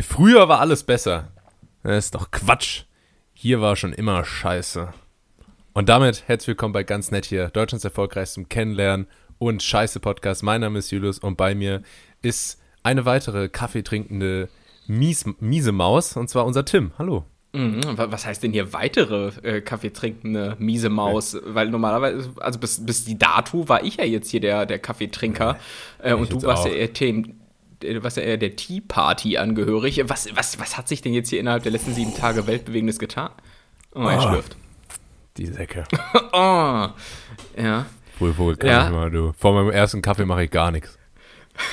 Früher war alles besser. Das ist doch Quatsch. Hier war schon immer scheiße. Und damit herzlich willkommen bei Ganz Nett hier, Deutschlands erfolgreichstem Kennenlernen und Scheiße Podcast. Mein Name ist Julius und bei mir ist eine weitere kaffeetrinkende Mies, miese Maus und zwar unser Tim. Hallo. Mhm, was heißt denn hier weitere äh, Kaffeetrinkende miese Maus? Weil normalerweise, also bis, bis die Dato war ich ja jetzt hier der, der Kaffeetrinker äh, und du warst ja eher Themen, warst ja eher der Tea Party angehörig. Was, was, was hat sich denn jetzt hier innerhalb der letzten sieben Tage Weltbewegendes getan? Oh, er oh, schlürft. Die Säcke. oh, ja. Wohl, wohl, kann ja. ich mal, du. Vor meinem ersten Kaffee mache ich gar nichts.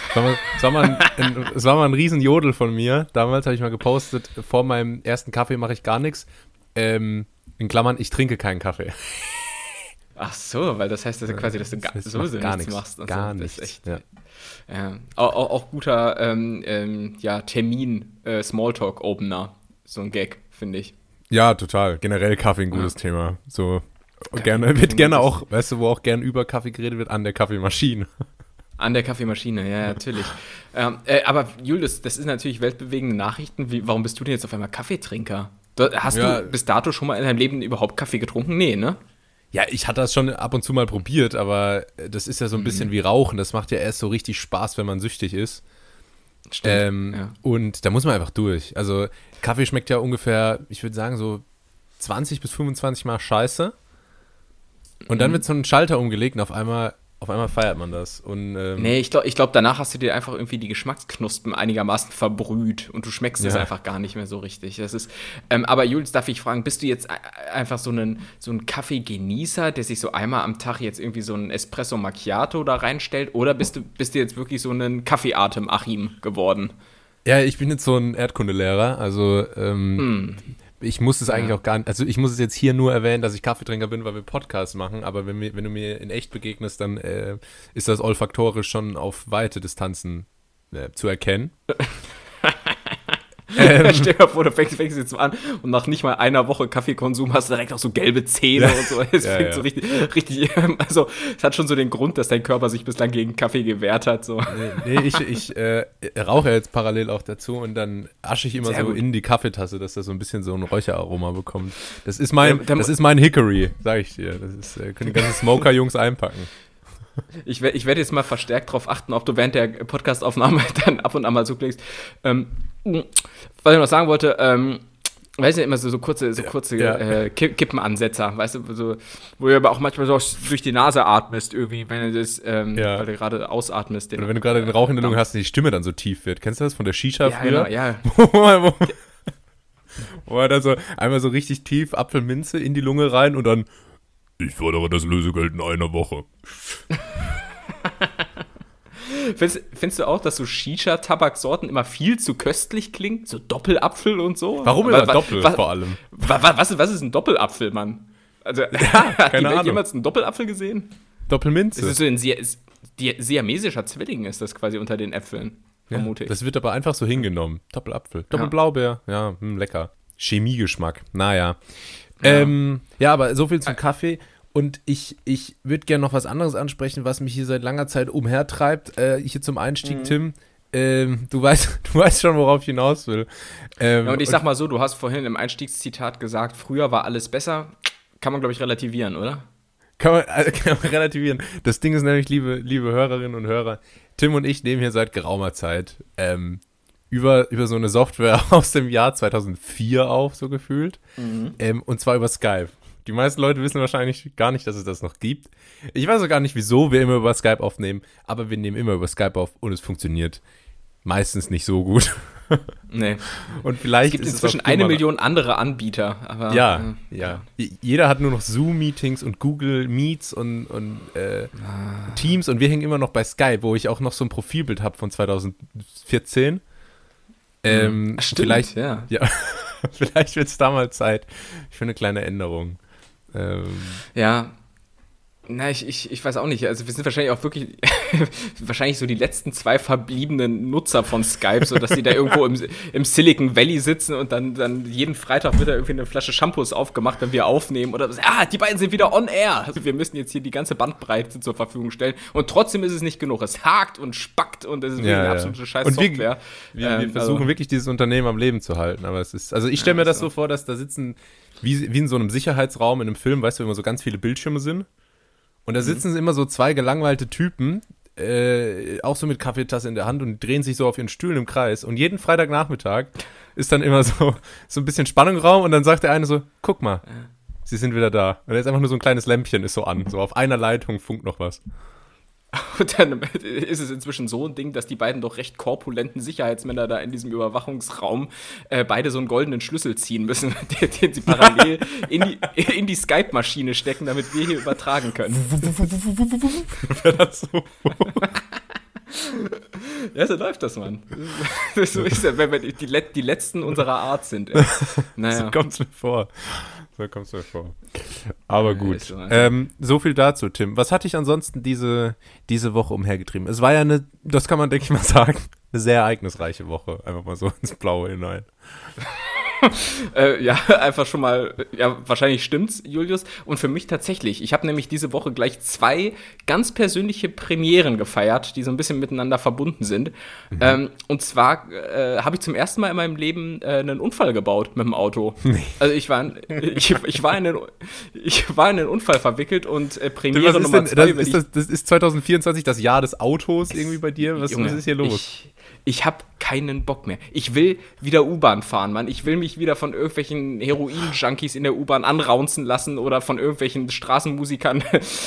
Es war, mal, es, war mal ein, es war mal ein Riesenjodel von mir. Damals habe ich mal gepostet, vor meinem ersten Kaffee mache ich gar nichts. Ähm, in Klammern, ich trinke keinen Kaffee. Ach so, weil das heißt dass quasi, dass du das heißt, sowieso gar nichts machst. gar so. nichts. Echt, ja. ja. Auch, auch, auch, guter ähm, ähm, ja, Termin, äh. So ein Gag, finde ich. Ja, total. Generell Kaffee ein gutes ja. Thema. So gerne, wird gerne auch, weißt du, wo auch gern über Kaffee geredet wird, an der Kaffeemaschine. An der Kaffeemaschine, ja, natürlich. ähm, äh, aber Julius, das ist natürlich weltbewegende Nachrichten. Wie, warum bist du denn jetzt auf einmal Kaffeetrinker? Hast ja. du bis dato schon mal in deinem Leben überhaupt Kaffee getrunken? Nee, ne? Ja, ich hatte das schon ab und zu mal probiert, aber das ist ja so ein bisschen mhm. wie Rauchen. Das macht ja erst so richtig Spaß, wenn man süchtig ist. Stimmt, ähm, ja. Und da muss man einfach durch. Also Kaffee schmeckt ja ungefähr, ich würde sagen, so 20 bis 25 Mal scheiße. Und dann mhm. wird so ein Schalter umgelegt und auf einmal auf einmal feiert man das. Und, ähm, nee, ich glaube, ich glaub, danach hast du dir einfach irgendwie die Geschmacksknospen einigermaßen verbrüht und du schmeckst es einfach gar nicht mehr so richtig. Das ist, ähm, aber Jules, darf ich fragen, bist du jetzt einfach so ein, so ein Kaffeegenießer, der sich so einmal am Tag jetzt irgendwie so ein Espresso Macchiato da reinstellt? Oder bist du, bist du jetzt wirklich so ein Kaffeeatem-Achim geworden? Ja, ich bin jetzt so ein Erdkundelehrer, also ähm, hm ich muss es eigentlich ja. auch gar nicht, also ich muss es jetzt hier nur erwähnen, dass ich Kaffeetrinker bin, weil wir Podcasts machen, aber wenn, mir, wenn du mir in echt begegnest, dann äh, ist das olfaktorisch schon auf weite Distanzen äh, zu erkennen. Ähm, Stell dir mal vor, du fängst, fängst jetzt an und nach nicht mal einer Woche Kaffeekonsum hast du direkt auch so gelbe Zähne ja. und so. Es ja, ja. so richtig, richtig, also es hat schon so den Grund, dass dein Körper sich bislang gegen Kaffee gewehrt hat. So. Nee, nee ich, ich äh, rauche jetzt parallel auch dazu und dann asche ich immer Sehr so gut. in die Kaffeetasse, dass das so ein bisschen so ein Räucheraroma bekommt. Das ist mein, ja, das ist mein Hickory, sag ich dir. Das ist, äh, können die ganzen Smoker-Jungs einpacken. Ich, ich werde jetzt mal verstärkt darauf achten, ob du während der Podcastaufnahme dann ab und an mal zuklickst. Ähm, was ich noch sagen wollte, ähm, weißt du, immer so, so kurze, so kurze ja. äh, Kippenansetzer, weißt du, so, wo du aber auch manchmal so durch die Nase atmest, irgendwie, wenn du das, ähm, ja. weil du gerade ausatmest. Oder wenn du gerade den Rauch in der Lunge hast und die Stimme dann so tief wird. Kennst du das von der Shisha ja, früher? Genau, ja, wo, wo er dann so einmal so richtig tief Apfelminze in die Lunge rein und dann ich fordere das Lösegeld in einer Woche. Findest, findest, du auch, dass so Shisha-Tabaksorten immer viel zu köstlich klingen? So Doppelapfel und so? Warum immer was, Doppel was, vor allem? Was, was, was, ist ein Doppelapfel, Mann? Also, ja, hat die Welt jemals einen Doppelapfel gesehen? Doppelminze? Das ist so ein siamesischer Zwilling ist das quasi unter den Äpfeln, vermute ich. das wird aber einfach so hingenommen. Doppelapfel. Doppelblaubeer. Ja, hm, lecker. Chemiegeschmack. Naja. Ja. Ähm, ja, aber so viel zum Kaffee. Und ich, ich würde gerne noch was anderes ansprechen, was mich hier seit langer Zeit umhertreibt. Äh, hier zum Einstieg, mhm. Tim. Ähm, du, weißt, du weißt schon, worauf ich hinaus will. Ähm, ja, und ich sag mal so, du hast vorhin im Einstiegszitat gesagt, früher war alles besser. Kann man, glaube ich, relativieren, oder? Kann man, also kann man relativieren. Das Ding ist nämlich, liebe, liebe Hörerinnen und Hörer, Tim und ich nehmen hier seit geraumer Zeit ähm, über, über so eine Software aus dem Jahr 2004 auf, so gefühlt. Mhm. Ähm, und zwar über Skype. Die meisten Leute wissen wahrscheinlich gar nicht, dass es das noch gibt. Ich weiß auch gar nicht, wieso wir immer über Skype aufnehmen, aber wir nehmen immer über Skype auf und es funktioniert meistens nicht so gut. Nee. Und vielleicht es gibt inzwischen eine Million andere Anbieter. Aber, ja, äh, ja. Jeder hat nur noch Zoom-Meetings und Google Meets und, und äh, ah. Teams und wir hängen immer noch bei Skype, wo ich auch noch so ein Profilbild habe von 2014. Ähm, Stimmt, vielleicht, ja. ja vielleicht wird es damals Zeit für eine kleine Änderung. Ähm, ja. Na, ich, ich, ich weiß auch nicht. Also wir sind wahrscheinlich auch wirklich wahrscheinlich so die letzten zwei verbliebenen Nutzer von Skype, so dass die da irgendwo im, im Silicon Valley sitzen und dann, dann jeden Freitag wird da irgendwie eine Flasche Shampoos aufgemacht, wenn wir aufnehmen. Oder so, ah, die beiden sind wieder on air. Also wir müssen jetzt hier die ganze Bandbreite zur Verfügung stellen. Und trotzdem ist es nicht genug. Es hakt und spackt und es ist Ja, eine ja. absolute scheiß Und wir- Software. Wir, Ähm, wir versuchen also- wirklich dieses Unternehmen am Leben zu halten, aber es ist, also ich stelle Ja, mir das so. so vor, dass da sitzen, wie, wie in so einem Sicherheitsraum in einem Film, weißt du, wo immer so ganz viele Bildschirme sind. Und Mhm. da sitzen immer so zwei gelangweilte Typen, äh, auch so mit Kaffeetasse in der Hand und drehen sich so auf ihren Stühlen im Kreis. Und jeden Freitagnachmittag ist dann immer so, so ein bisschen Spannung im Raum und dann sagt der eine so, guck mal, sie sind wieder da. Und ist einfach nur so ein kleines Lämpchen, ist so an. So auf einer Leitung funkt noch was. Und dann ist es inzwischen so ein Ding, dass die beiden doch recht korpulenten Sicherheitsmänner da in diesem Überwachungsraum äh, beide so einen goldenen Schlüssel ziehen müssen, den, den sie parallel in die, in die Skype-Maschine stecken, damit wir hier übertragen können. Wäre das so? Ja, so läuft das, Mann. so ist ja, wenn wir die, die Letzten unserer Art sind. Ey. Naja. So kommt es mir vor. So kommt es mir vor. Aber Ja, gut. so, ja. ähm, so viel dazu, Tim. Was hat dich ansonsten diese, diese Woche umhergetrieben? Es war ja eine, das kann man, denke ich mal sagen, eine sehr ereignisreiche Woche. Einfach mal so ins Blaue hinein. Äh, ja, einfach schon mal, ja, wahrscheinlich stimmt's, Julius. Und für mich tatsächlich. Ich habe nämlich diese Woche gleich zwei ganz persönliche Premieren gefeiert, die so ein bisschen miteinander verbunden sind. Ähm, und zwar äh, habe ich zum ersten Mal in meinem Leben äh, einen Unfall gebaut mit dem Auto. Also ich war, in- ich, ich, war in einen, ich war in einen Unfall verwickelt und äh, Premiere ist Nummer denn, zwei das, ist das, das ist 2024 das Jahr des Autos irgendwie bei dir? Was, Junge, was ist hier los? Ich, ich habe keinen Bock mehr. Ich will wieder U-Bahn fahren, Mann. Ich will mich wieder von irgendwelchen Heroin-Junkies in der U-Bahn anraunzen lassen oder von irgendwelchen Straßenmusikern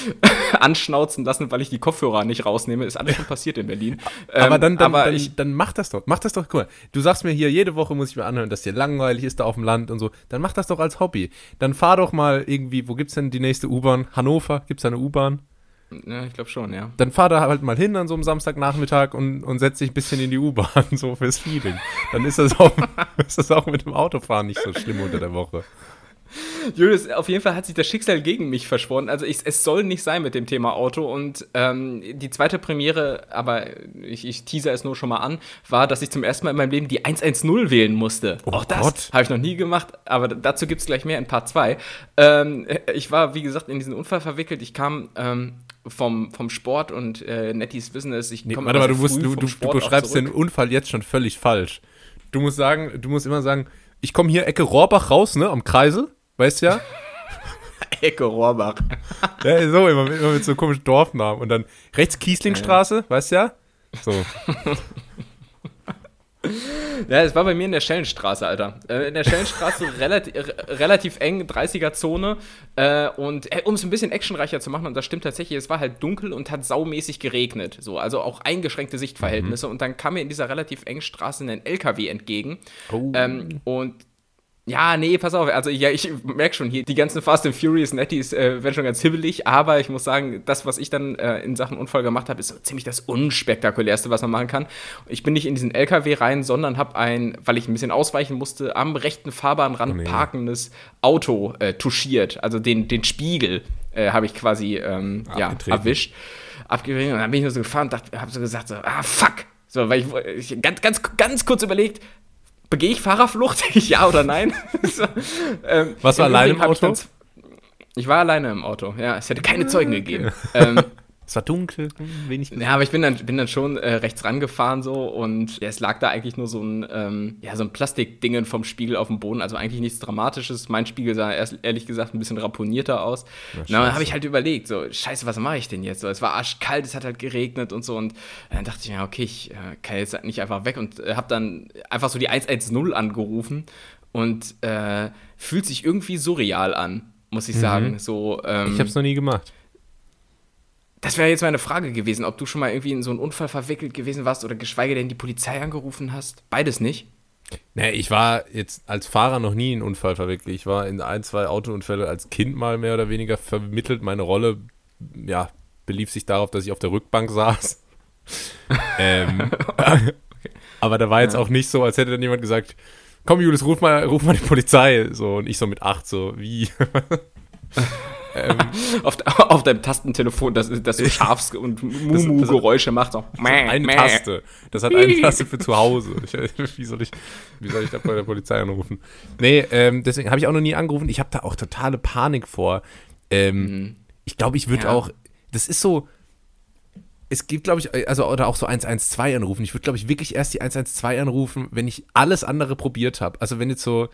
anschnauzen lassen, weil ich die Kopfhörer nicht rausnehme. Ist alles schon passiert in Berlin. aber Ähm, dann, dann, aber dann, ich, dann mach das doch. Mach das doch. Guck mal, du sagst mir hier, jede Woche muss ich mir anhören, dass dir langweilig ist da auf dem Land und so. Dann mach das doch als Hobby. Dann fahr doch mal irgendwie, wo gibt's denn die nächste U-Bahn? Hannover? Gibt's da eine U-Bahn? Ja, ich glaube schon, ja. dann fahr da halt mal hin an so einem Samstagnachmittag und, und setz dich ein bisschen in die U-Bahn, so fürs Feeling. Dann ist das, auch, ist das auch mit dem Autofahren nicht so schlimm unter der Woche. Julius, auf jeden Fall hat sich das Schicksal gegen mich verschworen. Also ich, es soll nicht sein mit dem Thema Auto. Und ähm, die zweite Premiere, aber ich, ich teaser es nur schon mal an, war, dass ich zum ersten Mal in meinem Leben die 110 wählen musste. Oh Auch Gott. das habe ich noch nie gemacht, aber dazu gibt es gleich mehr in Part 2. Ähm, ich war, wie gesagt, in diesen Unfall verwickelt. Ich kam ähm, vom, vom Sport und äh, Netties Business. Ich Nee, komm warte mal, du, musst, du, du, du beschreibst den. Unfall jetzt schon völlig falsch. Du musst sagen, du musst immer sagen, ich komme hier Ecke Rohrbach raus, ne, am Kreisel, weißt ja? Ecke Rohrbach. ja, so, immer, mit- immer mit so komischen Dorfnamen. Und dann rechts Kieslingstraße, weißt ja? So. Ja, es war bei mir in der Schellenstraße, Alter. Äh, in der Schellenstraße relativ, relativ eng, 30er-Zone. Äh, und äh, um es ein bisschen actionreicher zu machen, und das stimmt tatsächlich, es war halt dunkel und hat saumäßig geregnet. So, also auch eingeschränkte Sichtverhältnisse. Und dann kam mir in dieser relativ engen Straße ein LKW entgegen. Oh. Ähm, und ja, nee, pass auf. Also, ja, ich merke schon hier, die ganzen Fast and Furious Netties äh, werden schon ganz hibbelig, aber ich muss sagen, das, was ich dann äh, in Sachen Unfall gemacht habe, ist so ziemlich das unspektakulärste, was man machen kann. Ich bin nicht in diesen LKW rein, sondern habe ein, weil ich ein bisschen ausweichen musste, am rechten Fahrbahnrand Oh, nee. parkendes Auto äh, touchiert. Also den, den Spiegel äh, habe ich quasi ähm, ja, erwischt. Abgetreten. Und dann bin ich nur so gefahren und habe so gesagt, so, ah, fuck. So, weil ich, ich ganz, ganz, ganz kurz überlegt, begehe ich Fahrerflucht? ja oder nein? so, ähm, Warst du alleine im ich Auto? z- Ich war alleine im Auto, ja. Es hätte keine Zeugen gegeben. ähm, Es war dunkel, wenig. ja, aber ich bin dann, bin dann schon äh, rechts rangefahren so und es lag da eigentlich nur so ein, ähm, ja, so ein Plastikdingen vom Spiegel auf dem Boden, also eigentlich nichts Dramatisches. Mein Spiegel sah erst, ehrlich gesagt ein bisschen ramponierter aus. Na, dann habe ich halt überlegt, so, scheiße, was mache ich denn jetzt? So, es war arschkalt, es hat halt geregnet und so und dann dachte ich mir, okay, ich äh, kann jetzt halt nicht einfach weg und äh, habe dann einfach so die 110 angerufen und äh, fühlt sich irgendwie surreal an, muss ich sagen. So, ähm, Ich hab's noch nie gemacht. Das wäre jetzt meine Frage gewesen, ob du schon mal irgendwie in so einen Unfall verwickelt gewesen warst oder geschweige denn die Polizei angerufen hast. Beides nicht. Nee, ich war jetzt als Fahrer noch nie in Unfall verwickelt. Ich war in ein, zwei Autounfälle als Kind mal mehr oder weniger vermittelt. Meine Rolle, ja, belief sich darauf, dass ich auf der Rückbank saß. ähm, aber da war jetzt Ja. auch nicht so, als hätte dann jemand gesagt, komm Julius, ruf mal, ruf mal die Polizei. So, und ich so mit acht, so, wie? ähm, auf, auf, deinem Tastentelefon, das, das so Schafs- und Mumu-Geräusche macht. So. Eine Taste. Das hat eine Taste für zu Hause. Ich, wie, soll ich, wie soll ich da bei der Polizei anrufen? Nee, ähm, deswegen habe ich auch noch nie angerufen. Ich habe da auch totale Panik vor. Ähm, mhm. Ich glaube, ich würde ja. auch. Das ist so es gibt, glaube ich, also oder auch so 112 anrufen. Ich würde, glaube ich, wirklich erst die 112 anrufen, wenn ich alles andere probiert habe. Also wenn jetzt so,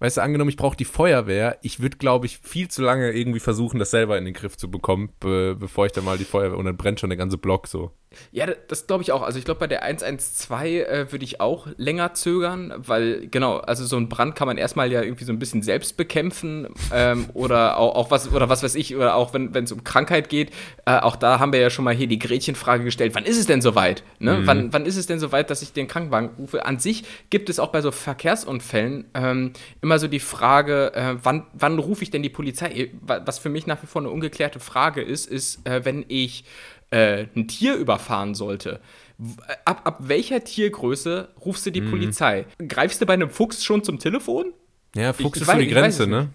weißt du, angenommen, ich brauche die Feuerwehr, ich würde, glaube ich, viel zu lange irgendwie versuchen, das selber in den Griff zu bekommen, be bevor ich dann mal die Feuerwehr und dann brennt schon der ganze Block so. Ja, das glaube ich auch. Also ich glaube, bei der 112 äh, würde ich auch länger zögern, weil, genau, also so ein Brand kann man erstmal ja irgendwie so ein bisschen selbst bekämpfen ähm, oder auch, auch, was, oder was weiß ich, oder auch wenn es um Krankheit geht, äh, auch da haben wir ja schon mal hier die Gretchenfrage gestellt, wann ist es denn soweit? Ne? Mhm. Wann, wann ist es denn soweit, dass ich den Krankenwagen rufe? An sich gibt es auch bei so Verkehrsunfällen ähm, immer so die Frage, äh, wann, wann rufe ich denn die Polizei? Was für mich nach wie vor eine ungeklärte Frage ist, ist, äh, wenn ich äh, ein Tier überfahren sollte, ab, ab welcher Tiergröße rufst du die mhm. Polizei? Greifst du bei einem Fuchs schon zum Telefon? Ja, Fuchs ich, ist so die Grenze, ne?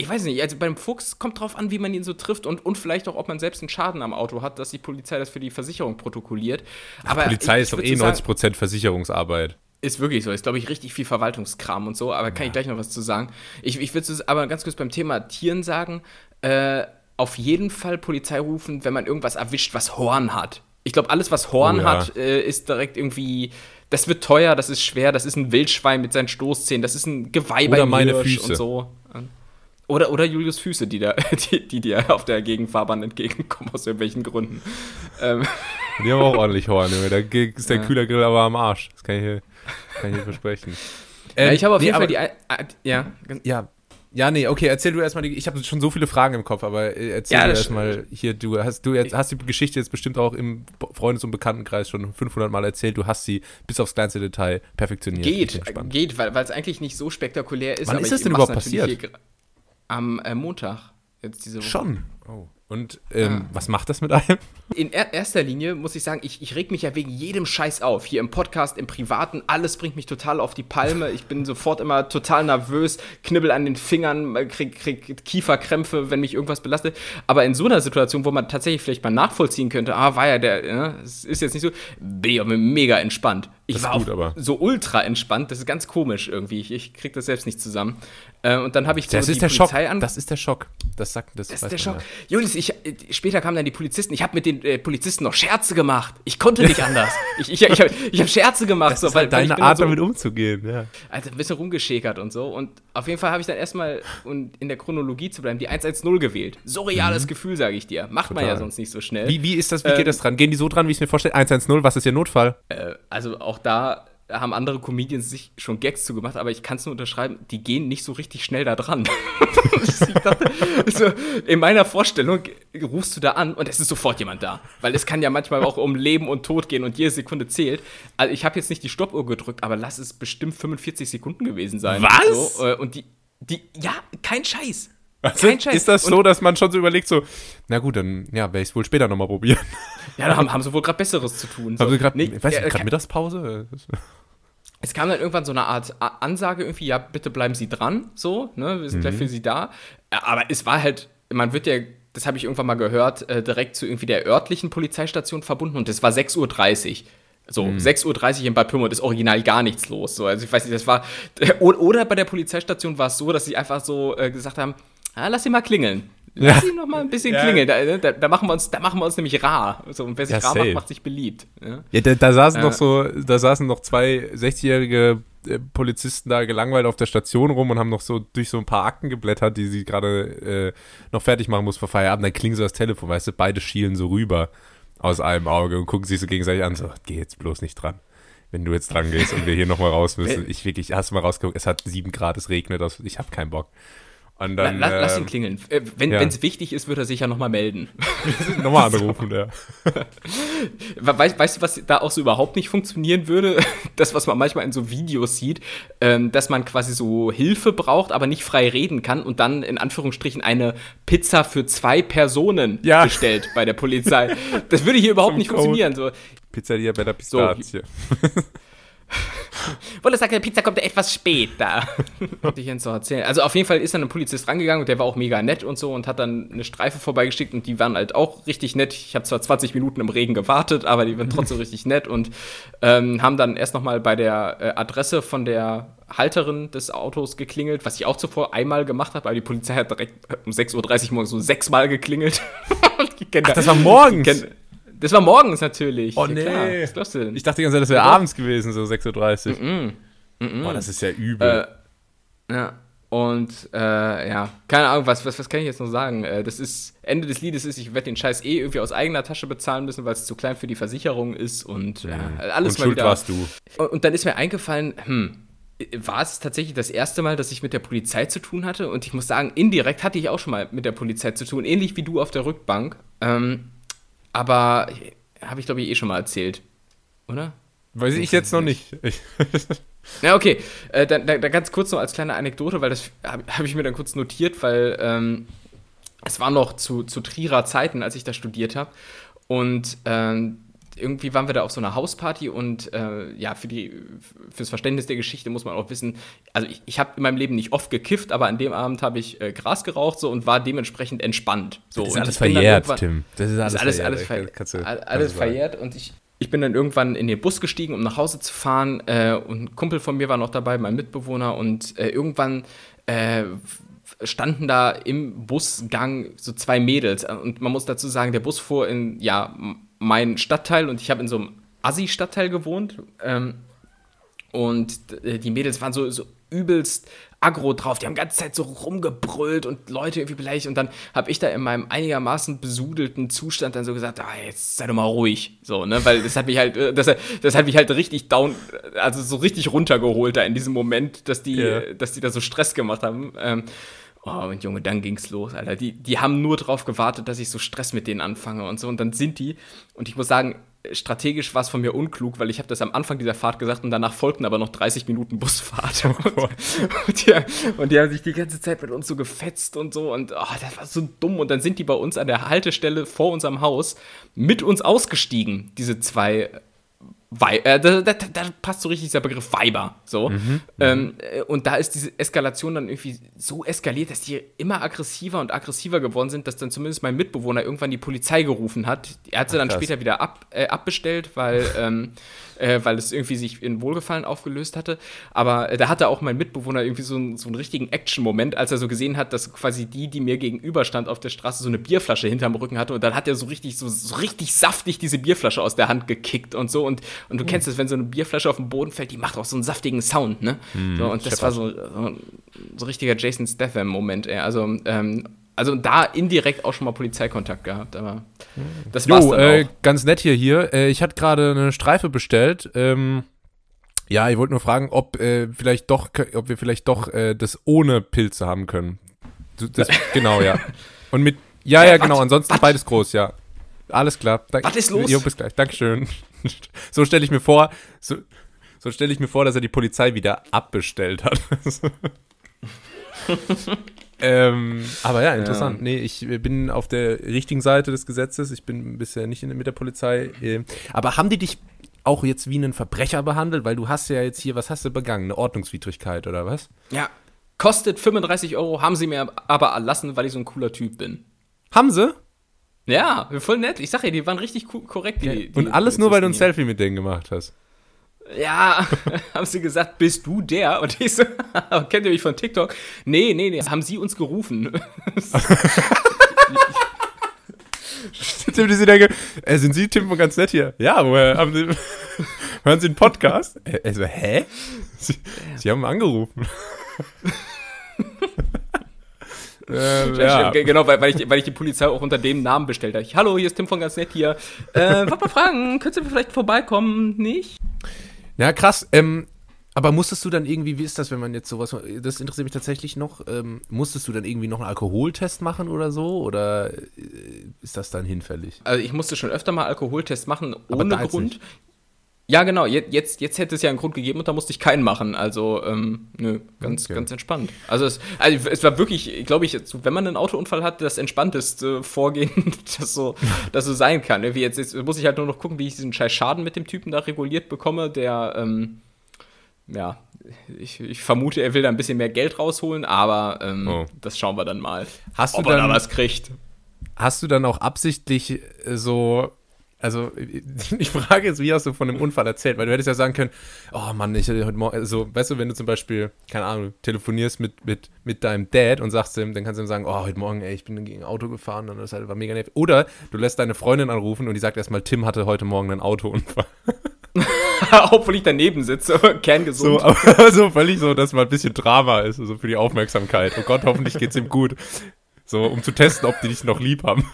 Ich weiß nicht, also beim Fuchs kommt drauf an, wie man ihn so trifft und, und vielleicht auch, ob man selbst einen Schaden am Auto hat, dass die Polizei das für die Versicherung protokolliert. Aber die Polizei ich, ist doch eh 90% sagen, Versicherungsarbeit. Ist wirklich so. Ist, glaube ich, richtig viel Verwaltungskram und so, aber kann ja. ich gleich noch was zu sagen. Ich, ich würde aber ganz kurz beim Thema Tieren sagen, äh, auf jeden Fall Polizei rufen, wenn man irgendwas erwischt, was Horn hat. Ich glaube, alles, was Horn oh, ja. hat, äh, ist direkt irgendwie. Das wird teuer, das ist schwer, das ist ein Wildschwein mit seinen Stoßzähnen, das ist ein Geweih Oder meine Füße. und so. Oder, oder Julius Füße, die, da, die, die dir auf der Gegenfahrbahn entgegenkommen, aus irgendwelchen Gründen. Ähm. Die haben auch ordentlich Horn, Da ist der ja. Kühlergrill aber am Arsch. Das kann ich hier, kann ich hier versprechen. Ähm, ja, ich habe auf nee, jeden Fall die. Ja. Ja, ja, nee, okay, erzähl du erstmal die. Ich habe schon so viele Fragen im Kopf, aber äh, erzähl ja, du erstmal hier. Du hast, du jetzt, hast die Geschichte jetzt bestimmt auch im Freundes- und Bekanntenkreis schon 500 Mal erzählt. Du hast sie bis aufs kleinste Detail perfektioniert. Geht, geht, weil es eigentlich nicht so spektakulär ist. Wann ist das denn überhaupt passiert? Am äh, Montag. Jetzt diese Woche. Schon. Oh. Und ähm, ah. was macht das mit einem? In er erster Linie muss ich sagen, ich, ich reg mich ja wegen jedem Scheiß auf. Hier im Podcast, im Privaten, alles bringt mich total auf die Palme. Ich bin sofort immer total nervös, knibbel an den Fingern, krieg, krieg Kieferkrämpfe, wenn mich irgendwas belastet. Aber in so einer Situation, wo man tatsächlich vielleicht mal nachvollziehen könnte, ah, war ja der, ja, ne, es ist jetzt nicht so, bin ich auch mega entspannt. Ich war gut, so ultra entspannt, das ist ganz komisch irgendwie. Ich, ich krieg das selbst nicht zusammen. Äh, und dann habe ich das so ist der Polizei Schock. Das ist der Schock. Das sagt das. Das ist der Schock. Ja. Julius, ich, äh, später kamen dann die Polizisten. Ich habe mit den äh, Polizisten noch Scherze gemacht. Ich konnte nicht anders. ich ich, ich habe hab Scherze gemacht. Das so, ist weil, halt deine Art, so, damit umzugehen. Ja. Also ein bisschen rumgeschäkert und so. Und auf jeden Fall habe ich dann erstmal, um in der Chronologie zu bleiben, die 110 gewählt. So reales mhm. Gefühl, sage ich dir. Macht Total. man ja sonst nicht so schnell. Wie, wie ist das? Wie ähm, geht das dran? Gehen die so dran, wie ich es mir vorstelle? 110, was ist Ihr Notfall? Äh, also auch da haben andere Comedians sich schon Gags zugemacht, aber ich kann es nur unterschreiben, die gehen nicht so richtig schnell da dran. dachte, so, in meiner Vorstellung rufst du da an und es ist sofort jemand da. Weil es kann ja manchmal auch um Leben und Tod gehen und jede Sekunde zählt. Also ich habe jetzt nicht die Stoppuhr gedrückt, aber lass es bestimmt 45 Sekunden gewesen sein. Was? So, äh, und die, die, ja, kein Scheiß. Also, Kein Scheiß. Ist das so, dass man schon so überlegt, so, na gut, dann ja, werde ich es wohl später nochmal probieren. Ja, da haben, haben sie wohl gerade Besseres zu tun. So. Haben sie gerade, nee, weiß ja, gerade Mittagspause? es kam dann irgendwann so eine Art Ansage irgendwie, ja, bitte bleiben Sie dran, so, ne, wir sind mhm. gleich für Sie da. Aber es war halt, man wird ja, das habe ich irgendwann mal gehört, äh, direkt zu irgendwie der örtlichen Polizeistation verbunden und das war 6.30 Uhr. So, mhm. 6.30 Uhr in Bad Pyrmont ist original gar nichts los. So, also ich weiß nicht, das war. Oder bei der Polizeistation war es so, dass sie einfach so äh, gesagt haben: ah, lass sie mal klingeln. Lass ihn noch mal ein bisschen ja. klingeln. Da, ne, da, da, machen wir uns, da machen wir uns nämlich rar. So, und wer sich ja, rar macht, macht sich beliebt. Ja, ja da, da, saßen noch so, da saßen noch zwei 60-jährige äh, Polizisten da gelangweilt auf der Station rum und haben noch so durch so ein paar Akten geblättert, die sie gerade äh, noch fertig machen muss vor Feierabend. Dann klingen so das Telefon, weißt du, beide schielen so rüber aus einem Auge und gucken sich so gegenseitig an. So, geh jetzt bloß nicht dran wenn du jetzt dran gehst und wir hier nochmal raus müssen. Ich wirklich, hast du mal rausgeguckt, es hat sieben Grad, es regnet, ich habe keinen Bock. Und dann, lass, lass ihn ähm, klingeln. Äh, wenn ja. es wichtig ist, wird er sich ja nochmal melden. nochmal anrufen, ja. Weißt, weißt du, was da auch so überhaupt nicht funktionieren würde? Das, was man manchmal in so Videos sieht, ähm, dass man quasi so Hilfe braucht, aber nicht frei reden kann und dann in Anführungsstrichen eine Pizza für zwei Personen ja. bestellt bei der Polizei. Das würde hier überhaupt Zum nicht Code. funktionieren. So, Pizzeria bei der Pistazie. So, Wolle sagt, der Pizza kommt ja etwas später. Hatte ich jetzt noch erzählen. Also auf jeden Fall ist dann ein Polizist rangegangen und der war auch mega nett und so und hat dann eine Streife vorbeigeschickt und die waren halt auch richtig nett. Ich habe zwar 20 Minuten im Regen gewartet, aber die waren trotzdem richtig nett und ähm, haben dann erst noch mal bei der äh, Adresse von der Halterin des Autos geklingelt, was ich auch zuvor einmal gemacht habe, weil die Polizei hat direkt um 6.30 Uhr morgens so sechsmal geklingelt. Ach, das war morgens? Das war morgens natürlich. Oh nee. Klar, was glaubst du denn? Ich dachte die ganze Zeit, das wäre abends gewesen, so 6.30 Uhr. Mm -mm. Boah, das ist ja übel. Äh, ja. Und äh, ja, keine Ahnung, was, was, was kann ich jetzt noch sagen? Äh, das ist, Ende des Liedes ist, ich werde den Scheiß eh irgendwie aus eigener Tasche bezahlen müssen, weil es zu klein für die Versicherung ist und ja, alles und mal schuld wieder. warst du. Und, und dann ist mir eingefallen, hm, war es tatsächlich das erste Mal, dass ich mit der Polizei zu tun hatte. Und ich muss sagen, indirekt hatte ich auch schon mal mit der Polizei zu tun, ähnlich wie du auf der Rückbank. Ähm, aber habe ich, glaube ich, eh schon mal erzählt. Oder? Weiß ich jetzt noch nicht. ja, okay. Äh, dann, dann, ganz kurz noch als kleine Anekdote, weil das habe hab ich mir dann kurz notiert, weil ähm, es war noch zu, zu Trierer Zeiten, als ich da studiert habe. Und ähm, irgendwie waren wir da auf so einer Hausparty und äh, ja, für die, fürs Verständnis der Geschichte muss man auch wissen, also ich, ich habe in meinem Leben nicht oft gekifft, aber an dem Abend habe ich äh, Gras geraucht so und war dementsprechend entspannt. So, das ist alles verjährt, Tim. Das ist alles, ist alles verjährt. Alles, ver du, alles verjährt und ich, ich bin dann irgendwann in den Bus gestiegen, um nach Hause zu fahren äh, und ein Kumpel von mir war noch dabei, mein Mitbewohner und äh, irgendwann äh, standen da im Busgang so zwei Mädels. Und man muss dazu sagen, der Bus fuhr in, ja, mein Stadtteil und ich habe in so einem Assi-Stadtteil gewohnt. Ähm, und die Mädels waren so, so übelst aggro drauf. Die haben die ganze Zeit so rumgebrüllt und Leute irgendwie beleidigt. Und dann habe ich da in meinem einigermaßen besudelten Zustand dann so gesagt, ah, jetzt sei doch mal ruhig. So, ne? Weil das hat mich halt, äh, das, das hat mich halt richtig down, also so richtig runtergeholt da in diesem Moment, dass die, yeah. dass die da so Stress gemacht haben. Ähm, Oh, und Junge, dann ging's los, Alter. Die, die haben nur darauf gewartet, dass ich so Stress mit denen anfange und so. Und dann sind die, und ich muss sagen, strategisch war es von mir unklug, weil ich habe das am Anfang dieser Fahrt gesagt und danach folgten aber noch 30 Minuten Busfahrt. Oh und, und, die, und, die, haben sich die ganze Zeit mit uns so gefetzt und so und oh, das war so dumm. Und dann sind die bei uns an der Haltestelle vor unserem Haus mit uns ausgestiegen, diese zwei Wei äh, da, da, da, passt so richtig dieser Begriff Weiber. So. Mhm, ähm, äh, und da ist diese Eskalation dann irgendwie so eskaliert, dass die immer aggressiver und aggressiver geworden sind, dass dann zumindest mein Mitbewohner irgendwann die Polizei gerufen hat. Er hat sie Ach, dann später wieder ab, äh, abbestellt, weil ähm, äh, weil es irgendwie sich in Wohlgefallen aufgelöst hatte. Aber äh, da hatte auch mein Mitbewohner irgendwie so, ein, so einen richtigen Action-Moment, als er so gesehen hat, dass quasi die, die mir gegenüber stand auf der Straße, so eine Bierflasche hinterm Rücken hatte. Und dann hat er so richtig, so, so richtig saftig diese Bierflasche aus der Hand gekickt und so. Und, und du mhm. kennst es, wenn so eine Bierflasche auf den Boden fällt, die macht auch so einen saftigen Sound, ne? Mhm, so, und das war so, so, so richtiger Jason Statham-Moment. Also, ähm, also da indirekt auch schon mal Polizeikontakt gehabt, aber das war's jo, dann äh, ganz nett hier hier. Äh, ich hatte gerade eine Streife bestellt. Ähm, ja, ich wollte nur fragen, ob äh, vielleicht doch, ob wir vielleicht doch äh, das ohne Pilze haben können. Das, genau, ja. Und mit, ja, ja, genau. Ansonsten wat? beides groß, ja. Alles klar. Dank, Was ist los? Jo, bis gleich. Dankeschön. so stelle ich mir vor, so, so stelle ich mir vor, dass er die Polizei wieder abbestellt hat. Ähm, aber ja, interessant. Ja. Nee, ich bin auf der richtigen Seite des Gesetzes. Ich bin bisher nicht in, mit der Polizei. Äh, aber haben die dich auch jetzt wie einen Verbrecher behandelt? Weil du hast ja jetzt hier, was hast du begangen? Eine Ordnungswidrigkeit oder was? Ja. Kostet 35 Euro, haben sie mir aber erlassen, weil ich so ein cooler Typ bin. Haben sie? Ja, voll nett. Ich sag ja, die waren richtig korrekt. Die, die, Und alles nur, weil du ein Selfie mit denen gemacht hast ja, haben sie gesagt, bist du der? Und ich so, kennt ihr mich von TikTok? Nee, nee, nee, haben sie uns gerufen. Tim, die denke, äh, sind Sie Tim ganz nett hier? Ja, woher haben Sie, hören Sie einen Podcast? Also, hä? Sie, sie haben angerufen. Ähm, ja. Genau, weil, weil, ich, weil ich die Polizei auch unter dem Namen bestellt habe. Hallo, hier ist Tim von ganz nett hier. Äh, wollt mal fragen, könntest du vielleicht vorbeikommen? Nicht? Ja, krass. Ähm, aber musstest du dann irgendwie, wie ist das, wenn man jetzt sowas, das interessiert mich tatsächlich noch, ähm, musstest du dann irgendwie noch einen Alkoholtest machen oder so? Oder äh, ist das dann hinfällig? Also ich musste schon öfter mal Alkoholtests machen, ohne Grund. Nicht. Ja, genau. Jetzt, jetzt hätte es ja einen Grund gegeben und da musste ich keinen machen. Also, ähm, nö, ganz, okay. ganz entspannt. Also es, also es war wirklich, glaube ich, wenn man einen Autounfall hat, das entspannteste Vorgehen, das so, das so sein kann. Wie jetzt, jetzt muss ich halt nur noch gucken, wie ich diesen scheiß Schaden mit dem Typen da reguliert bekomme, der, ähm, ja, ich, ich, vermute, er will da ein bisschen mehr Geld rausholen, aber ähm, oh. das schauen wir dann mal. Hast ob du dann, er da was kriegt. Hast du dann auch absichtlich äh, so also, ich frage jetzt, wie hast du von dem Unfall erzählt? Weil du hättest ja sagen können, oh Mann, ich hatte heute Morgen, also, weißt du, wenn du zum Beispiel, keine Ahnung, telefonierst mit, mit, mit deinem Dad und sagst ihm, dann kannst du ihm sagen, oh, heute Morgen, ey, ich bin gegen ein Auto gefahren und das war mega nervig. Oder du lässt deine Freundin anrufen und die sagt erstmal, Tim hatte heute Morgen einen Autounfall. Obwohl ich daneben sitze, kerngesund. So, aber so völlig so, dass mal ein bisschen Drama ist, so also für die Aufmerksamkeit. Oh Gott, hoffentlich geht's ihm gut. So, um zu testen, ob die dich noch lieb haben.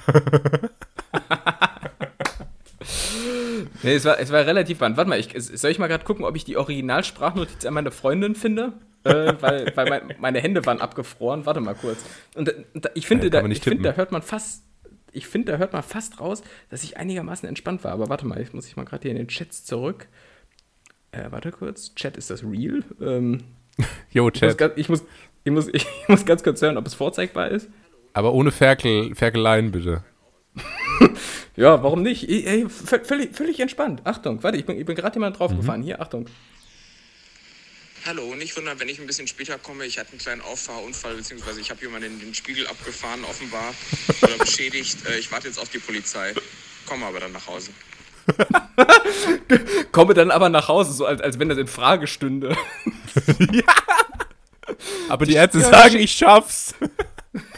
Nee, es war, es war relativ spannend. Warte mal, ich, soll ich mal gerade gucken, ob ich die Originalsprachnotiz an meine Freundin finde? äh, weil weil mein, meine Hände waren abgefroren. Warte mal kurz. Und, und ich finde, da, ich find, da hört man fast. Ich finde, da hört man fast raus, dass ich einigermaßen entspannt war. Aber warte mal, ich muss ich mal gerade hier in den Chats zurück. Äh, warte kurz. Chat, ist das real? Ähm, Jo, Chat. Ich muss, ich, muss, ich, muss, ich muss ganz kurz hören, ob es vorzeigbar ist. Aber ohne Ferkel, Ferkeleien, bitte. ja, warum nicht? Ey, völlig, völlig entspannt. Achtung, warte, ich bin, ich bin gerade jemand draufgefahren. Mhm. Hier, Achtung. Hallo, nicht wundern, wenn ich ein bisschen später komme. Ich hatte einen kleinen Auffahrunfall, beziehungsweise ich habe jemanden den Spiegel abgefahren, offenbar, oder beschädigt. Äh, ich warte jetzt auf die Polizei. Komme aber dann nach Hause. komme dann aber nach Hause, so als, als wenn das in Frage stünde. ja. Aber die Ärzte sagen, ich schaff's.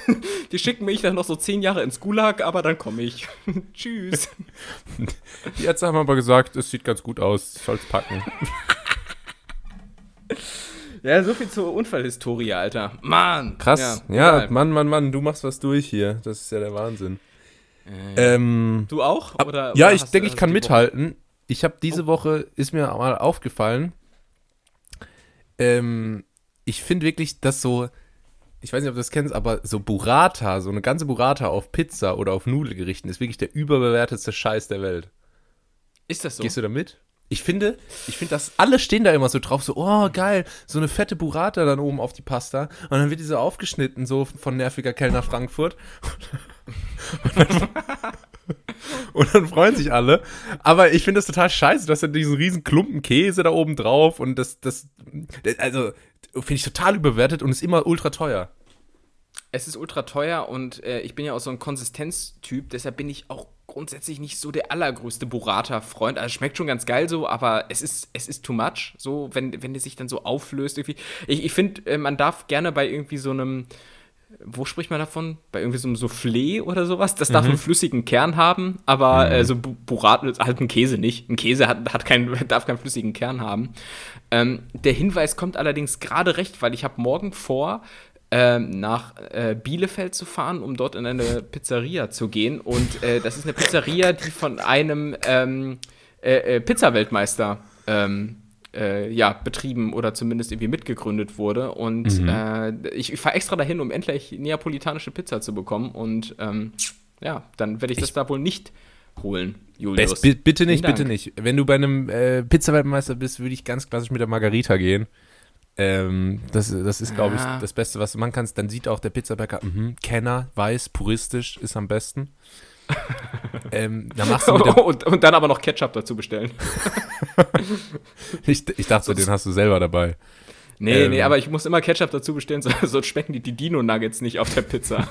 Die schicken mich dann noch so zehn Jahre ins Gulag, aber dann komme ich. Tschüss. Die Ärzte haben aber gesagt, es sieht ganz gut aus, soll's packen. Ja, so viel zur Unfallhistorie, Alter. Mann. Krass. Ja, ja Mann, Mann, Mann, du machst was durch hier. Das ist ja der Wahnsinn. Äh, ähm, du auch? Oder, ja, oder ich denke, ich kann mithalten. Woche? Ich habe diese oh. Woche, ist mir mal aufgefallen, ähm, ich finde wirklich, dass so ich weiß nicht, ob du das kennst, aber so Burrata, so eine ganze Burrata auf Pizza oder auf Nudelgerichten ist wirklich der überbewertetste Scheiß der Welt. Ist das so? Gehst du da mit? Ich finde, ich finde, dass alle stehen da immer so drauf, so, oh geil, so eine fette Burrata dann oben auf die Pasta. Und dann wird die so aufgeschnitten, so von nerviger Kellner Frankfurt. Und dann, und dann freuen sich alle. Aber ich finde das total scheiße, dass er diesen riesen Klumpen Käse da oben drauf und das, das, also, finde ich total überwertet und ist immer ultra teuer. Es ist ultra teuer und äh, ich bin ja auch so ein Konsistenztyp, deshalb bin ich auch grundsätzlich nicht so der allergrößte Burrata-Freund. Also schmeckt schon ganz geil so, aber es ist, es ist too much, so, wenn, wenn der sich dann so auflöst irgendwie. Ich, ich finde, äh, man darf gerne bei irgendwie so einem wo spricht man davon? Bei irgendwie so einem Soufflé oder sowas. Das darf mhm. einen flüssigen Kern haben, aber mhm. äh, so Burrata, halt ein Käse nicht. Ein Käse hat, hat kein, darf keinen flüssigen Kern haben. Ähm, der Hinweis kommt allerdings gerade recht, weil ich habe morgen vor, ähm, nach äh, Bielefeld zu fahren, um dort in eine Pizzeria zu gehen. Und äh, das ist eine Pizzeria, die von einem ähm, äh, äh Pizza-Weltmeister ähm, äh, ja, betrieben oder zumindest irgendwie mitgegründet wurde. Und mhm. Äh, ich, ich fahre extra dahin, um endlich neapolitanische Pizza zu bekommen. Und ähm, ja, dann werde ich das ich da wohl nicht holen. Julius. Best, bitte nicht, bitte nicht. Wenn du bei einem äh, Pizza-Weltmeister bist, würde ich ganz klassisch mit der Margarita gehen. Ähm, das, das ist, glaube ich, das Beste, was du machen kannst. Dann sieht auch der Pizzabäcker, mh, Kenner, weiß, puristisch, ist am besten. Ähm, dann machst du und, und, dann aber noch Ketchup dazu bestellen. ich, ich dachte, den hast du selber dabei. Nee, ähm, nee, aber ich muss immer Ketchup dazu bestellen, sonst schmecken die, die Dino-Nuggets nicht auf der Pizza.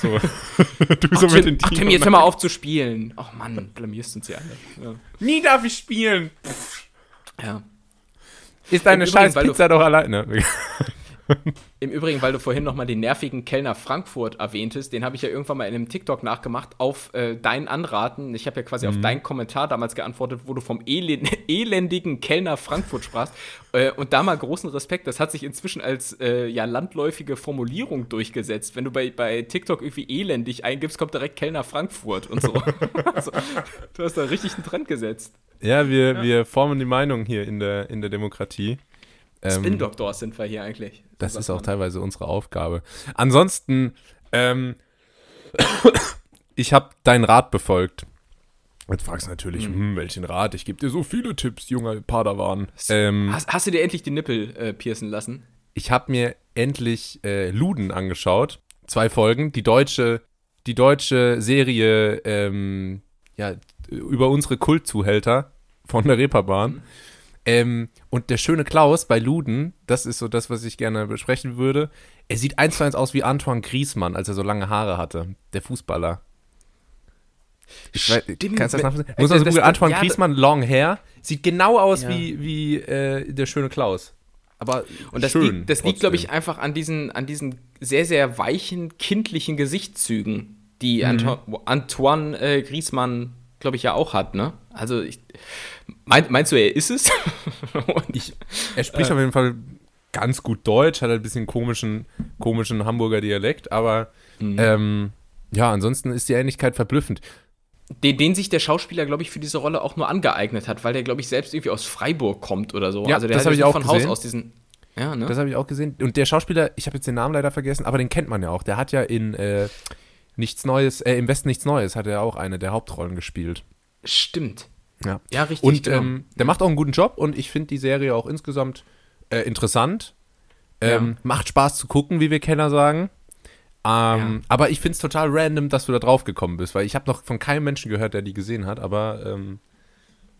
so. du so Ach, mit den Ach, Tim, jetzt hör mal auf zu spielen. Oh Mann, blamierst uns ja alle. Ja. Nie darf ich spielen. Ja. Ist deine scheiß Pizza doch alleine. Im Übrigen, weil du vorhin nochmal den nervigen Kellner Frankfurt erwähntest, den habe ich ja irgendwann mal in einem TikTok nachgemacht auf äh, dein Anraten. Ich habe ja quasi mhm. auf deinen Kommentar damals geantwortet, wo du vom elend elendigen Kellner Frankfurt sprachst. Äh, und da mal großen Respekt, das hat sich inzwischen als äh, ja, landläufige Formulierung durchgesetzt. Wenn du bei, bei TikTok irgendwie elendig eingibst, kommt direkt Kellner Frankfurt und so. also, du hast da richtig einen Trend gesetzt. Ja, wir, ja. wir formen die Meinung hier in der, in der Demokratie. Ähm, Spin-Doktors sind wir hier eigentlich. Das, ist auch man. teilweise unsere Aufgabe. Ansonsten, ähm, ich habe deinen Rat befolgt. Jetzt fragst du natürlich, hm. Hm, welchen Rat? Ich gebe dir so viele Tipps, junger Padawan. Ähm, hast, hast, du dir endlich die Nippel äh, piercen lassen? Ich habe mir endlich äh, Luden angeschaut. Zwei Folgen. Die deutsche, die deutsche Serie ähm, ja, über unsere Kultzuhälter von der Reeperbahn. Ähm, und der schöne Klaus bei Luden, das ist so das, was ich gerne besprechen würde. Er sieht eins zu eins aus wie Antoine Griezmann, als er so lange Haare hatte. Der Fußballer. Ich weiß, Stimmt. kannst du das nachvollziehen? Muss man so das- googeln, Antoine ja, Griezmann, long hair. Sieht genau aus Ja. wie, wie äh, der schöne Klaus. Aber Und das schön liegt, das liegt glaube ich, einfach an diesen, an diesen sehr, sehr weichen, kindlichen Gesichtszügen, die Mhm. Anto Antoine äh, Griezmann, glaube ich, ja auch hat, ne? Also, ich, mein, meinst du, er ist es? Ich, er spricht auf jeden Fall ganz gut Deutsch, hat halt ein bisschen komischen, komischen Hamburger Dialekt, aber Mhm. ähm, ja, ansonsten ist die Ähnlichkeit verblüffend. den, den sich der Schauspieler, glaube ich, für diese Rolle auch nur angeeignet hat, weil der, glaube ich, selbst irgendwie aus Freiburg kommt oder so. Ja, also der das hat hab ich auch von Haus gesehen. aus diesen. Ja, ne? Das habe ich auch gesehen. Und der Schauspieler, ich habe jetzt den Namen leider vergessen, aber den kennt man ja auch. Der hat ja in äh, Nichts Neues, äh, im Westen Nichts Neues, hat er auch eine der Hauptrollen gespielt. Stimmt. Ja. Ja, richtig. Und genau. ähm, der macht auch einen guten Job und ich finde die Serie auch insgesamt äh, interessant. Ähm, Ja. Macht Spaß zu gucken, wie wir Kenner sagen. Ähm, Aber ich finde es total random, dass du da drauf gekommen bist, weil ich habe noch von keinem Menschen gehört, der die gesehen hat, aber ähm,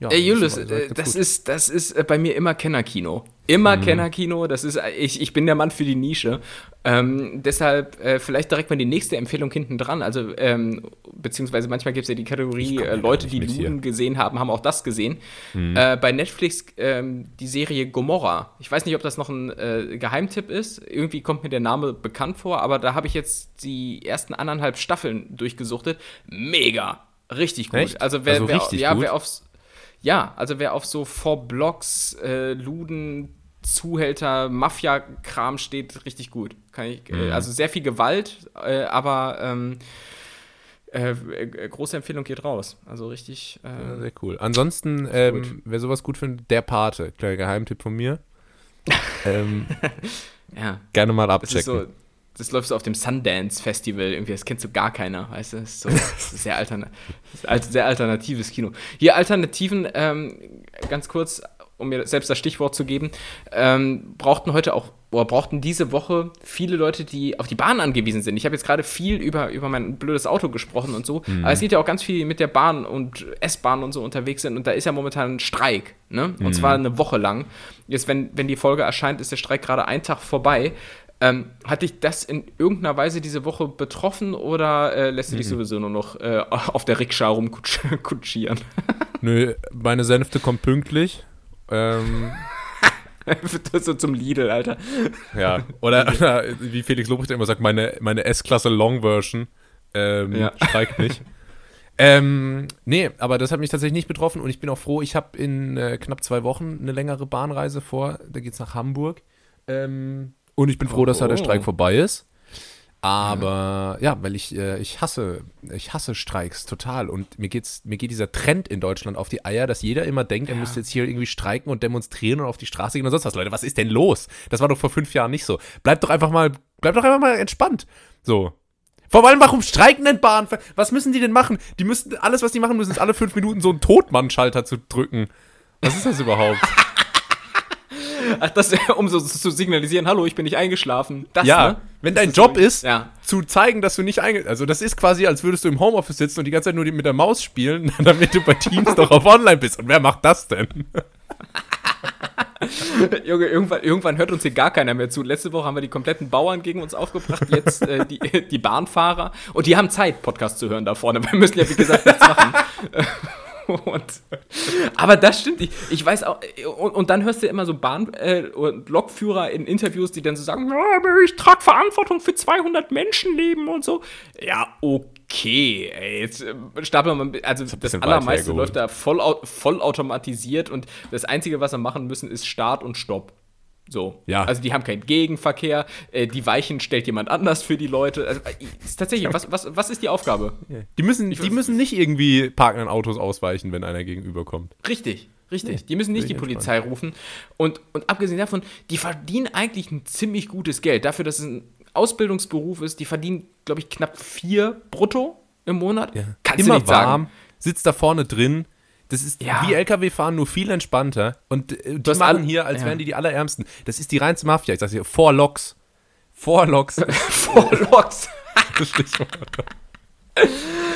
ja. Ey, Julius, das ist aber äh, das ist, das ist äh, bei mir immer Kennerkino. Immer Mhm. Kennerkino, das ist, äh, ich, ich bin der Mann für die Nische. Ähm, deshalb äh, vielleicht direkt mal die nächste Empfehlung hinten dran. Also, ähm, beziehungsweise manchmal gibt es ja die Kategorie, äh, Leute, die. Mhm. Luden gesehen haben, haben auch das gesehen. Äh, bei Netflix ähm, die Serie Gomorra. Ich weiß nicht, ob das noch ein Geheimtipp ist. Irgendwie kommt mir der Name bekannt vor, aber da habe ich jetzt die ersten anderthalb Staffeln durchgesuchtet. Mega! Richtig gut. Echt? Also wer, Also wer, ja, gut? wer aufs ja, also wer auf so Four Blocks, äh, Luden, Zuhälter, Mafia-Kram steht, richtig gut. Kann ich, äh, Mhm. also sehr viel Gewalt, äh, aber ähm, äh, äh, große Empfehlung geht raus. Also richtig. Äh, Ja, sehr cool. Ansonsten, ähm, wer sowas gut findet, der Pate. Kleiner Geheimtipp von mir. ähm, ja, gerne mal abchecken. Das läuft so auf dem Sundance Festival, irgendwie, das kennt so gar keiner, weißt du? Das ist so das ist sehr, alterna sehr alternatives Kino. Hier Alternativen, ähm, ganz kurz, um mir selbst das Stichwort zu geben, ähm, brauchten heute auch, oder brauchten diese Woche viele Leute, die auf die Bahn angewiesen sind. Ich habe jetzt gerade viel über, über mein blödes Auto gesprochen und so, aber es geht ja auch ganz viel mit der Bahn und S-Bahn und so unterwegs sind und da ist ja momentan ein Streik, ne? Und zwar eine Woche lang. Jetzt, wenn, wenn die Folge erscheint, ist der Streik gerade einen Tag vorbei. Ähm, hat dich das in irgendeiner Weise diese Woche betroffen oder äh, lässt du dich sowieso nur noch äh, auf der Rikscha rumkutschieren? Nö, meine Sänfte kommt pünktlich. Ähm, so zum Lidl, Alter. ja. Oder, oder wie Felix Lobrecht immer sagt, meine, meine S-Klasse Long Version ähm, Ja. streikt nicht. ähm, nee, aber das hat mich tatsächlich nicht betroffen und ich bin auch froh, ich habe in äh, knapp zwei Wochen eine längere Bahnreise vor. Da geht's nach Hamburg. Ähm, und ich bin froh, dass da der Oh. Streik vorbei ist. Aber ja, weil ich, äh, ich hasse, ich hasse Streiks total. Und mir geht's, mir geht dieser Trend in Deutschland auf die Eier, dass jeder immer denkt, er müsste jetzt hier irgendwie streiken und demonstrieren und auf die Straße gehen und sonst was. Leute, was ist denn los? Das war doch vor fünf Jahren nicht so. Bleibt doch einfach mal, bleibt doch einfach mal entspannt. So. Vor allem, warum streiken denn Bahn? Was müssen die denn machen? Die müssen, alles, was die machen müssen, ist alle fünf Minuten so einen Totmann-Schalter zu drücken. Was ist das überhaupt? Ach, das um so zu signalisieren, hallo, ich bin nicht eingeschlafen. Das, ja, ne? wenn dein Job so- ist, ja. zu zeigen, dass du nicht einge... Also das ist quasi, als würdest du im Homeoffice sitzen und die ganze Zeit nur mit der Maus spielen, damit du bei Teams doch auf online bist. Und wer macht das denn? Junge, irgendwann, irgendwann hört uns hier gar keiner mehr zu. Letzte Woche haben wir die kompletten Bauern gegen uns aufgebracht, jetzt äh, die, die Bahnfahrer. Und die haben Zeit, Podcast zu hören da vorne. Wir müssen ja, wie gesagt, nichts machen. Und, aber das stimmt. Ich, ich weiß auch, und, und dann hörst du immer so Bahn- äh, und Lokführer in Interviews, die dann so sagen: "Ja, aber Ich trage Verantwortung für 200 Menschenleben und so. Ja, okay. Ey, jetzt äh, stapeln wir mal. Also, das, weit allermeiste läuft da voll, vollautomatisiert und das Einzige, was wir machen müssen, ist Start und Stopp. So. Ja. Also die haben keinen Gegenverkehr, äh, die Weichen stellt jemand anders für die Leute. Also, äh, ist tatsächlich, was, was, was ist die Aufgabe? Die müssen, die müssen nicht irgendwie parkenden Autos ausweichen, wenn einer gegenüberkommt. Richtig, richtig. die müssen nicht die Polizei rufen. Und, und abgesehen davon, die verdienen eigentlich ein ziemlich gutes Geld. Dafür, dass es ein Ausbildungsberuf ist, die verdienen, glaube ich, knapp vier brutto im Monat. Kannst Immer du nicht warm, sagen. sitzt da vorne drin. Das ist Ja. wie LKW fahren, nur viel entspannter. Und äh, die machen hier, als ja. wären die die allerärmsten. Das ist die reinste Mafia. Ich sag's dir, vor Loks. Vor Loks. Vor Loks. das Stichwort.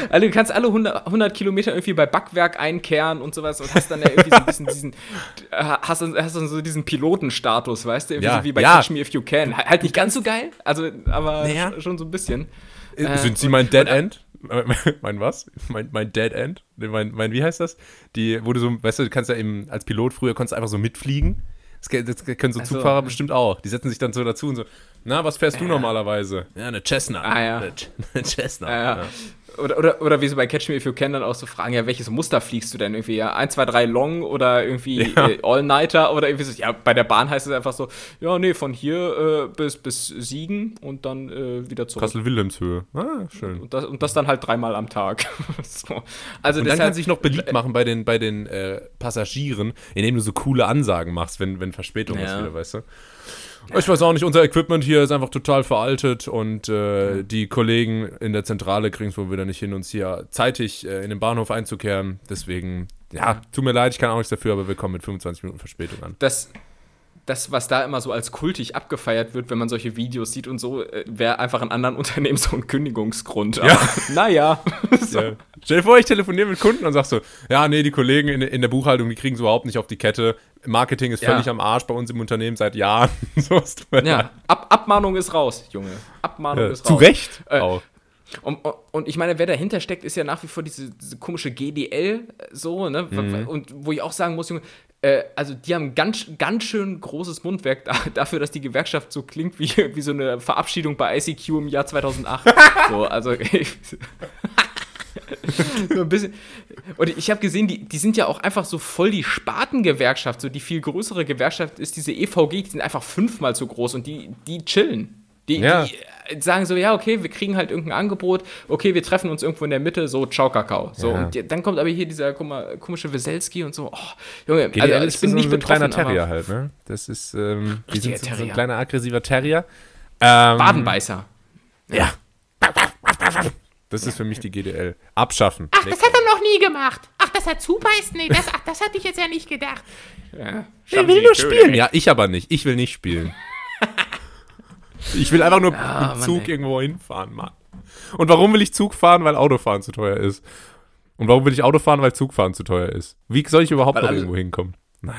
Also du kannst alle 100, 100 Kilometer irgendwie bei Backwerk einkehren und sowas und hast dann ja irgendwie so ein bisschen diesen, äh, hast dann, hast dann so diesen Pilotenstatus, weißt du? Irgendwie Ja, so wie bei ja. Catch Me If You Can. Halt nicht ganz so geil, also, aber Naja. sch- schon so ein bisschen. Äh, Sind Sie mein Dead End? mein was? Mein, mein Dead End? Mein, mein, wie heißt das? Die, wo du so, weißt du, du kannst ja eben als Pilot früher konntest du einfach so mitfliegen. Das, das können so so. Zugfahrer bestimmt auch. Die setzen sich dann so dazu und so, na, was fährst du normalerweise? Ja, eine Cessna. Ah, ja. Eine, Ch- eine Cessna. Ja, ja. Oder, oder, oder wie so bei Catch Me If You Can dann auch so fragen, ja, welches Muster fliegst du denn irgendwie? Ja, 1, 2, 3 Long oder irgendwie Ja. äh, All-Nighter oder irgendwie so. Ja, bei der Bahn heißt es einfach so, ja, nee, von hier äh, bis, bis Siegen und dann äh, wieder zurück. Kassel-Wilhelmshöhe. Ah, schön. Und das, und das dann halt dreimal am Tag. so. Also Und dann deshalb, kann sich noch beliebt machen bei den, bei den äh, Passagieren, indem du so coole Ansagen machst, wenn, wenn Verspätung ist Ja. wieder, weißt du? Ich weiß auch nicht, unser Equipment hier ist einfach total veraltet und äh, die Kollegen in der Zentrale kriegen es wohl wieder nicht hin, uns hier zeitig äh, in den Bahnhof einzukehren. Deswegen, ja, tut mir leid, ich kann auch nichts dafür, aber wir kommen mit 25 Minuten Verspätung an. das, das, was da immer so als kultig abgefeiert wird, wenn man solche Videos sieht und so, äh, wäre einfach in anderen Unternehmen so ein Kündigungsgrund. Aber, naja. so. Ja. Stell dir vor, ich telefoniere mit Kunden und sag so, ja, nee, die Kollegen in, in der Buchhaltung, die kriegen es überhaupt nicht auf die Kette. Marketing ist Ja. völlig am Arsch bei uns im Unternehmen seit Jahren. so. Ja, Ab, Abmahnung ist raus, Junge. Abmahnung Ja, ist raus. zu Recht Äh, auch. Und, und- und ich meine, wer dahinter steckt, ist ja nach wie vor diese, diese komische GDL, äh, so, ne? Mhm. Und wo ich auch sagen muss, Junge, äh, also die haben ganz, ganz schön großes Mundwerk da, dafür, dass die Gewerkschaft so klingt wie, wie so eine Verabschiedung bei ICQ im Jahr 2008. so, also. so ein bisschen. Und ich habe gesehen, die, die sind ja auch einfach so voll die Spartengewerkschaft. So die viel größere Gewerkschaft ist diese EVG, die sind einfach fünfmal so groß und die, die chillen. Die, Ja. die sagen so, ja, okay, wir kriegen halt irgendein Angebot, okay, wir treffen uns irgendwo in der Mitte, so, ciao, Kakao. So, Ja. und die, dann kommt aber hier dieser guck komische Weselski und so, oh, Junge, GDL also, ist ich bin so, nicht so ein kleiner betroffen, Terrier aber halt, ne? Das ist, ähm, die sind so, so ein Terrier. kleiner aggressiver Terrier. Ähm, Wadenbeißer. Ja. Das ist für mich die GDL. Abschaffen. Ach, das hat er noch nie gemacht. Ach, dass er zubeißt? Nee, das, ach, das hatte ich jetzt ja nicht gedacht. Ja, Ich will nur spielen. Ja, ich aber nicht. Ich will nicht spielen. Ich will einfach nur mit Mann, dem Zug ey. irgendwo hinfahren, Mann. Und warum will ich Zug fahren? Weil Autofahren zu teuer ist. Und warum will ich Auto fahren? Weil Zugfahren zu teuer ist. Wie soll ich überhaupt Weil noch alle- irgendwo hinkommen?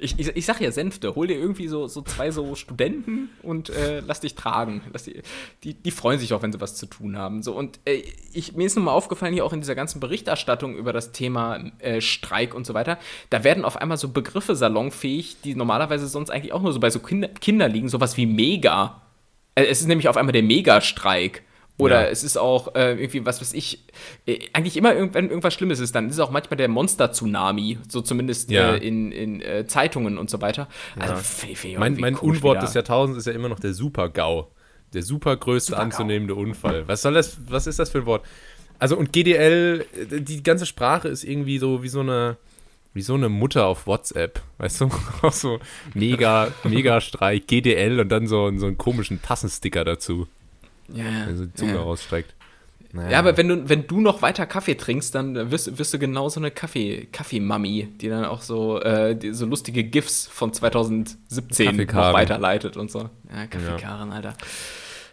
Ich, ich, ich sag ja Sänfte, hol dir irgendwie so, so zwei so Studenten und äh, lass dich tragen. Lass die, die, die freuen sich auch, wenn sie was zu tun haben. So, und äh, ich, mir ist nun mal aufgefallen, hier auch in dieser ganzen Berichterstattung über das Thema äh, Streik und so weiter, da werden auf einmal so Begriffe salonfähig, die normalerweise sonst eigentlich auch nur so bei so Kinder, Kinder liegen, sowas wie Mega. Äh, es ist nämlich auf einmal der Megastreik. Oder Ja. es ist auch äh, irgendwie, was weiß ich, äh, eigentlich immer, wenn irgendwas Schlimmes ist, dann ist es auch manchmal der Monster-Tsunami, so zumindest Ja. äh, in, in äh, Zeitungen und so weiter. Also, ich Mein, irgendwie mein komisch Unwort wieder. des Jahrtausends ist ja immer noch der Super-GAU. Der super größte Super-GAU. anzunehmende Unfall. Was soll das, was ist das für ein Wort? Also und GDL, äh, die ganze Sprache ist irgendwie so wie so eine, wie so eine Mutter auf WhatsApp. Weißt du? Auch so mega, mega Streik, GDL und dann so, so einen komischen Tassensticker dazu, Ja, der so die Zunge ja. rausstreckt. Naja. ja, aber wenn du, wenn du noch weiter Kaffee trinkst, dann wirst, wirst du genau so eine Kaffee, Kaffeemami, die dann auch so, äh, die, so lustige GIFs von 2017 noch weiterleitet und so. Ja, Kaffeekaren, Alter.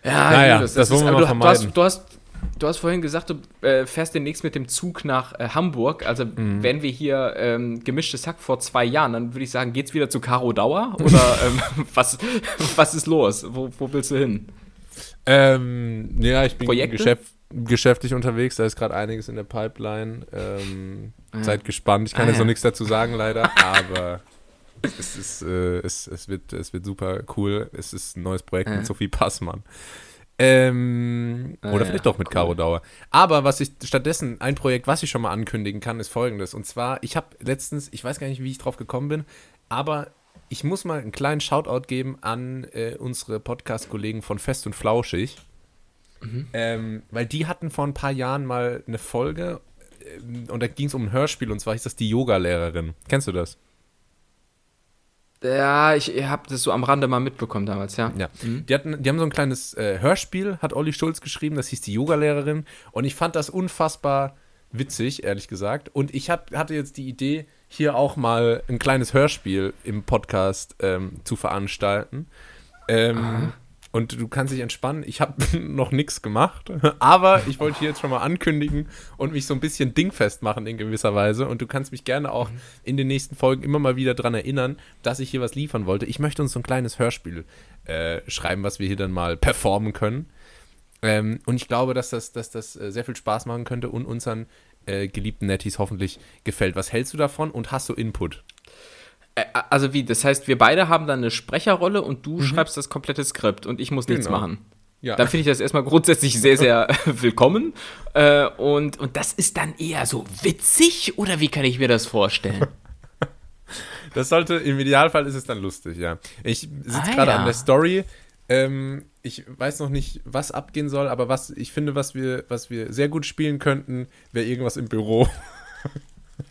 Ja, Naja, Julius, das wollen wir mal du, du, hast, vermeiden. du, hast, du hast vorhin gesagt, du äh, fährst demnächst mit dem Zug nach äh, Hamburg. Also, Mhm. wenn wir hier ähm, gemischtes Hack vor zwei Jahren, dann würde ich sagen, geht's wieder zu Caro Dauer? Oder ähm, was, was ist los? Wo, wo willst du hin? Ähm, ja, ich bin geschäft, geschäftlich unterwegs, da ist gerade einiges in der Pipeline. Ähm, Seid gespannt. Ich kann Ah, jetzt ja. noch nichts dazu sagen, leider, aber es, ist, äh, es, es, wird, es wird super cool. Es ist ein neues Projekt Ja. mit Sophie Passmann. Ähm, Ah, oder ja, vielleicht doch mit cool. Caro Dauer. Aber was ich stattdessen, ein Projekt, was ich schon mal ankündigen kann, ist folgendes. Und zwar, ich habe letztens, ich weiß gar nicht, wie ich drauf gekommen bin, aber ich muss mal einen kleinen Shoutout geben an äh, unsere Podcast-Kollegen von Fest und Flauschig. Ähm, weil die hatten vor ein paar Jahren mal eine Folge ähm, und da ging es um ein Hörspiel und zwar hieß das die Yoga-Lehrerin. Kennst du das? Ja, ich habe das so am Rande mal mitbekommen damals, ja. Ja. Die, hatten, die haben so ein kleines äh, Hörspiel, hat Olli Schulz geschrieben, das hieß die Yoga-Lehrerin und ich fand das unfassbar witzig, ehrlich gesagt. Und ich hab, hatte jetzt die Idee, hier auch mal ein kleines Hörspiel im Podcast ähm, zu veranstalten. Ähm, und du kannst dich entspannen. Ich habe noch nichts gemacht, aber ich wollte hier jetzt schon mal ankündigen und mich so ein bisschen dingfest machen in gewisser Weise. Und du kannst mich gerne auch in den nächsten Folgen immer mal wieder dran erinnern, dass ich hier was liefern wollte. Ich möchte uns so ein kleines Hörspiel äh, schreiben, was wir hier dann mal performen können. Ähm, und ich glaube, dass das, dass das äh, sehr viel Spaß machen könnte und unseren äh, geliebten Netties hoffentlich gefällt. Was hältst du davon und hast du Input? Also wie, das heißt, wir beide haben dann eine Sprecherrolle und du schreibst das komplette Skript und ich muss nichts Genau. machen. Ja. Dann finde ich das erstmal grundsätzlich sehr, sehr willkommen. Äh, und, und das ist dann eher so witzig oder wie kann ich mir das vorstellen? Das sollte, im Idealfall ist es dann lustig, ja. Ich sitze Ah, gerade ja. an der Story. Ähm, ich weiß noch nicht, was abgehen soll, aber was ich finde, was wir, was wir sehr gut spielen könnten, wäre irgendwas im Büro.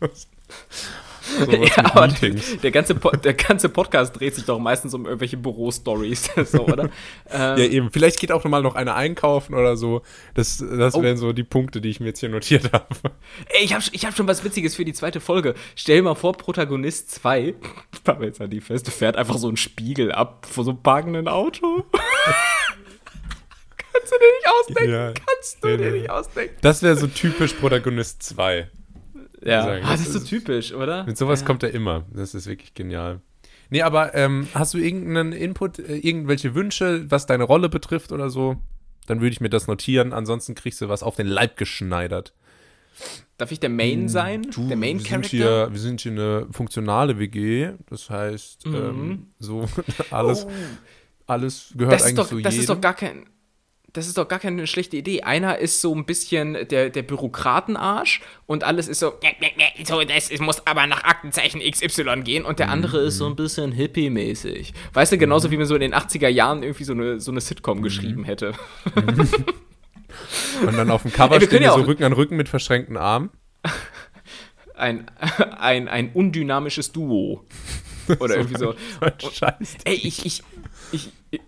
Ja, aber Meetings. der, ganze Po- der ganze Podcast dreht sich doch meistens um irgendwelche Büro-Stories, so, oder? Ähm, Ja, eben. Vielleicht geht auch noch mal noch eine einkaufen oder so. Das, das Oh. wären so die Punkte, die ich mir jetzt hier notiert habe. Ey, ich habe ich hab schon was Witziges für die zweite Folge. Stell dir mal vor, Protagonist 2, fahren wir jetzt an die feste, fährt einfach so einen Spiegel ab vor so einem parkenden Auto. Kannst du dir nicht ausdenken? Ja. Kannst du Ja, dir nicht ausdenken? Das wäre so typisch Protagonist 2. Ja, sagen. ah, das Das ist so typisch, oder? Mit sowas ja. kommt er immer. Das ist wirklich genial. Nee, aber ähm, hast du irgendeinen Input, äh, irgendwelche Wünsche, was deine Rolle betrifft oder so? Dann würde ich mir das notieren. Ansonsten kriegst du was auf den Leib geschneidert. Darf ich der Main sein? Du, der Main wir sind, Character? hier, wir sind hier eine funktionale WG. Das heißt, ähm, so alles, Oh. alles gehört Das, eigentlich doch, das jedem. ist doch gar kein. Das ist doch gar keine schlechte Idee. Einer ist so ein bisschen der, der Bürokratenarsch und alles ist so, so, das es muss aber nach Aktenzeichen XY gehen und der andere ist so ein bisschen hippie-mäßig. Weißt du, genauso wie man so in den 80er Jahren irgendwie so eine, so eine Sitcom geschrieben hätte. Und dann auf dem Cover Ey, wir stehen wir ja so Rücken an Rücken mit verschränkten Armen. Ein, ein, ein undynamisches Duo. Oder irgendwie so. Scheiß. Ey, ich, ich,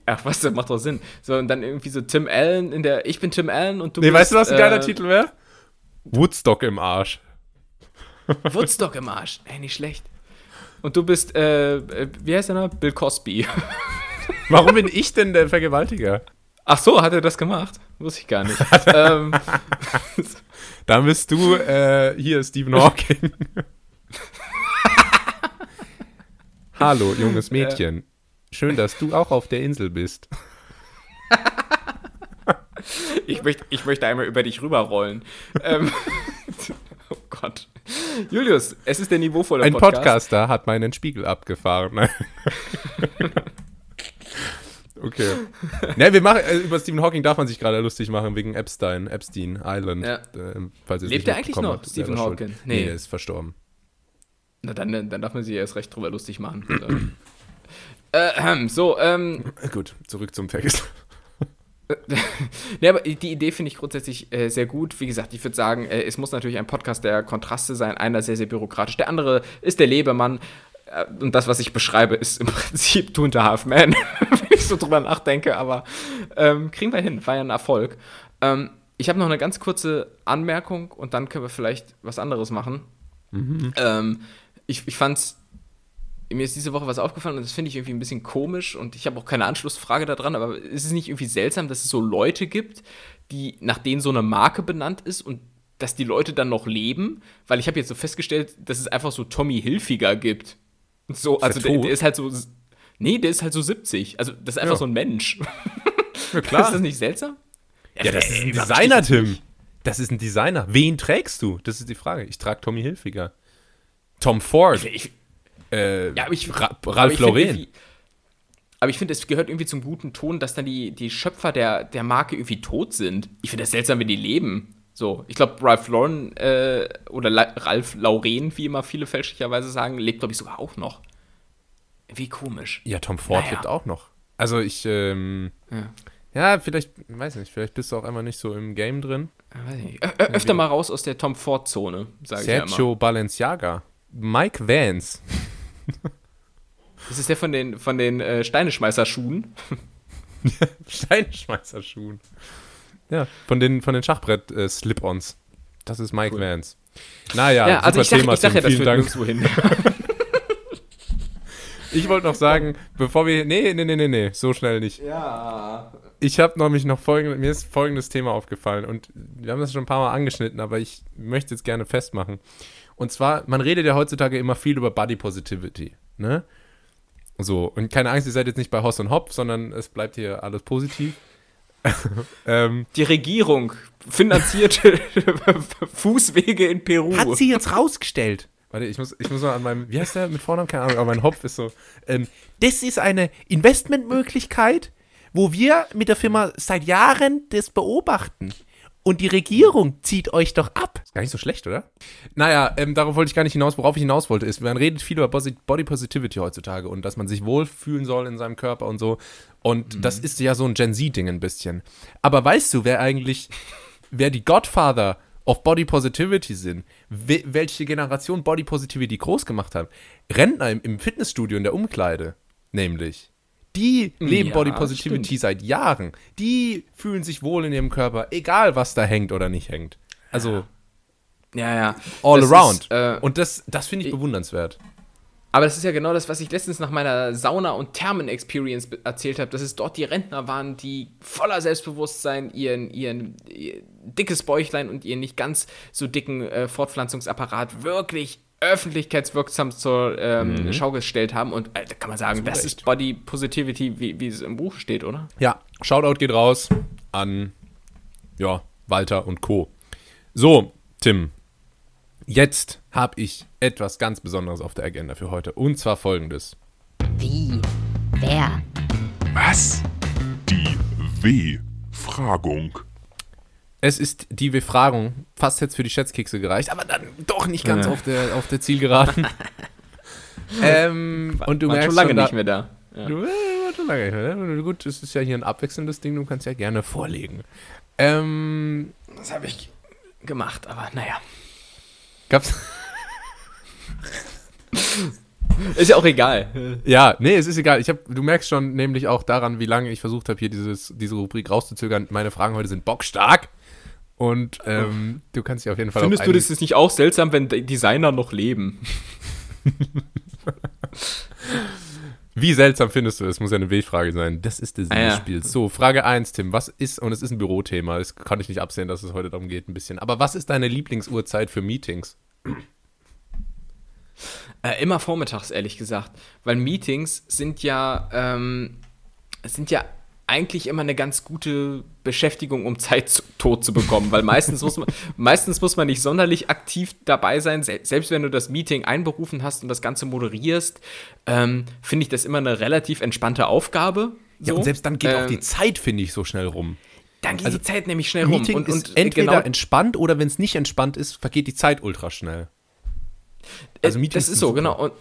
ach was, das macht doch Sinn. So, und dann irgendwie so Tim Allen in der, ich bin Tim Allen und du Nee, bist, weißt du, was ein geiler äh, Titel wäre? Woodstock im Arsch. Woodstock im Arsch. Ey, nicht schlecht. Und du bist, äh, äh, wie heißt der noch? Bill Cosby. Warum bin ich denn der Vergewaltiger? Ach so, hat er das gemacht? Wusste ich gar nicht. ähm, Da bist du äh, hier Stephen Hawking. Hallo, junges Mädchen. Schön, dass du auch auf der Insel bist. ich, möchte, ich möchte einmal über dich rüberrollen. ähm, oh Gott. Julius, es ist der niveauvolle Ein Podcast. Podcaster hat meinen Spiegel abgefahren. Okay. Ne, wir machen, äh, über Stephen Hawking darf man sich gerade lustig machen wegen Epstein, Epstein Island. Ja. Äh, Lebt er eigentlich noch, habt, Stephen schuld. Hawking? Nee. Nee. der ist verstorben. Na, dann, dann darf man sich erst recht drüber lustig machen. äh, so, ähm, Äh, Gut, zurück zum Text. Ne, aber die Idee finde ich grundsätzlich äh, sehr gut. Wie gesagt, ich würde sagen, äh, es muss natürlich ein Podcast der Kontraste sein. Einer sehr, sehr bürokratisch. Der andere ist der Lebemann. Äh, und das, was ich beschreibe, ist im Prinzip Two and a Half Man, wenn ich so drüber nachdenke. Aber ähm, kriegen wir hin. War ja ein Erfolg. Ähm, ich habe noch eine ganz kurze Anmerkung und dann können wir vielleicht was anderes machen. Ähm, ich ich fand's mir ist diese Woche was aufgefallen und das finde ich irgendwie ein bisschen komisch und ich habe auch keine Anschlussfrage daran, aber ist es nicht irgendwie seltsam, dass es so Leute gibt, die nach denen so eine Marke benannt ist und dass die Leute dann noch leben? Weil ich habe jetzt so festgestellt, dass es einfach so Tommy Hilfiger gibt. Und So, also der, der ist halt so. Nee, der ist halt so 70. Also, das ist einfach Ja. so ein Mensch. Ja, Ist das nicht seltsam? Ja, das ist ein Designer, Tim. Das ist ein Designer. Wen trägst du? Das ist die Frage. Ich trage Tommy Hilfiger. Tom Ford. Ich, äh, ja, aber ich, Ra find Lauren. Aber ich finde, es gehört irgendwie zum guten Ton, dass dann die, die Schöpfer der, der Marke irgendwie tot sind. Ich finde das seltsam, wenn die leben. So, ich glaube, Ralph Lauren äh, oder La Ralph Lauren, wie immer viele fälschlicherweise sagen, lebt, glaube ich, sogar auch noch. Wie komisch. Ja, Tom Ford Naja. lebt auch noch. Also ich, ähm, Ja. ja, vielleicht, weiß nicht, vielleicht bist du auch einfach nicht so im Game drin. Weiß ich nicht. Ö ö öfter mal raus aus der Tom Ford-Zone, sage ich ja immer. Sergio Balenciaga. Mike Vance. Das ist der von den, von den äh, Steineschmeißerschuhen. Steinschmeißerschuhen. Ja, von den, von den Schachbrett-Slip-Ons. das ist Mike Cool. Vance. Naja, Ja, also super ich sag, Thema, ich sag ja, das Vielen Dank. nirgendwo hin. Ich wollte noch sagen, bevor wir. Nee, nee, nee, nee, nee, so schnell nicht. Ja. Ich habe nämlich noch folgendes, mir ist folgendes Thema aufgefallen und wir haben das schon ein paar Mal angeschnitten, aber ich möchte jetzt gerne festmachen. Und zwar, man redet ja heutzutage immer viel über Body Positivity, ne? So, und keine Angst, ihr seid jetzt nicht bei Hoss und Hop, sondern es bleibt hier alles positiv. ähm, Die Regierung finanzierte Fußwege in Peru. hat sie jetzt rausgestellt. Warte, ich muss, ich muss mal an meinem, wie heißt der mit Vornamen? Keine Ahnung, aber mein Hopf ist so. Ähm, das ist eine Investmentmöglichkeit, wo wir mit der Firma seit Jahren das beobachten. Und die Regierung zieht euch doch ab. Ist gar nicht so schlecht, oder? Naja, ähm, darauf wollte ich gar nicht hinaus. Worauf ich hinaus wollte, ist, man redet viel über Body Positivity heutzutage und dass man sich wohlfühlen soll in seinem Körper und so. Und das ist ja so ein Gen Z-Ding ein bisschen. Aber weißt du, wer eigentlich, wer die Godfather of Body Positivity sind, we welche Generation Body Positivity groß gemacht hat? Rentner im, im Fitnessstudio in der Umkleide, nämlich. Die leben Ja, Body Positivity stimmt. seit Jahren. Die fühlen sich wohl in ihrem Körper, egal was da hängt oder nicht hängt. Also Ja, ja. all Das around. Ist, äh, Und das, das finde ich bewundernswert. aber das ist ja genau das, was ich letztens nach meiner Sauna- und Thermen-Experience erzählt habe, dass es dort die Rentner waren, die voller Selbstbewusstsein ihren, ihren, ihr dickes Bäuchlein und ihren nicht ganz so dicken äh, Fortpflanzungsapparat wirklich öffentlichkeitswirksam zur ähm, Schau gestellt haben. Und äh, da kann man sagen, das Recht. ist Body Positivity, wie, wie es im Buch steht, oder? Ja, Shoutout geht raus an ja, Walter und Co. So, Tim. Jetzt habe ich etwas ganz Besonderes auf der Agenda für heute. Und zwar folgendes. Wie? Wer? Was? Die W-Fragung. Es ist die Befragung, fast jetzt für die Schätzkekse gereicht, aber dann doch nicht ganz auf, der, auf der Zielgeraden. ähm, und du War merkst schon lange schon, da- nicht mehr da. Ja. Du, äh, war schon lange nicht mehr, ne? Gut, es ist ja hier ein abwechselndes Ding, du kannst ja gerne vorlegen. Ähm, Das habe ich gemacht, aber naja. gab's. Ist ja auch egal. Ja, nee, es ist egal. Ich hab, du merkst schon nämlich auch daran, wie lange ich versucht habe, hier dieses, diese Rubrik rauszuzögern. Meine Fragen heute sind bockstark. Und ähm, du kannst dich auf jeden Fall Findest du, das ist nicht auch seltsam, wenn Designer noch leben? Wie seltsam findest du das? Muss ja eine W-Frage sein. Das ist der Sinn Ah, des ja. Spiels. So, Frage 1, Tim. Was ist, und es ist ein Bürothema, das kann ich nicht absehen, dass es heute darum geht, ein bisschen. Aber was ist deine Lieblingsuhrzeit für Meetings? Äh, immer vormittags, ehrlich gesagt. Weil Meetings sind ja, ähm, sind ja eigentlich immer eine ganz gute Beschäftigung, um Zeit zu, tot zu bekommen. Weil meistens muss man, meistens muss man nicht sonderlich aktiv dabei sein. Se selbst wenn du das Meeting einberufen hast und das Ganze moderierst, ähm, finde ich das immer eine relativ entspannte Aufgabe. Ja, So. und selbst dann geht auch Ähm, die Zeit, finde ich, so schnell rum. Dann geht also die Zeit nämlich schnell rum. Meeting und, ist und entweder genau, entspannt oder wenn es nicht entspannt ist, vergeht die Zeit ultra schnell. Also Äh, Meetings das ist so, super. genau. Und,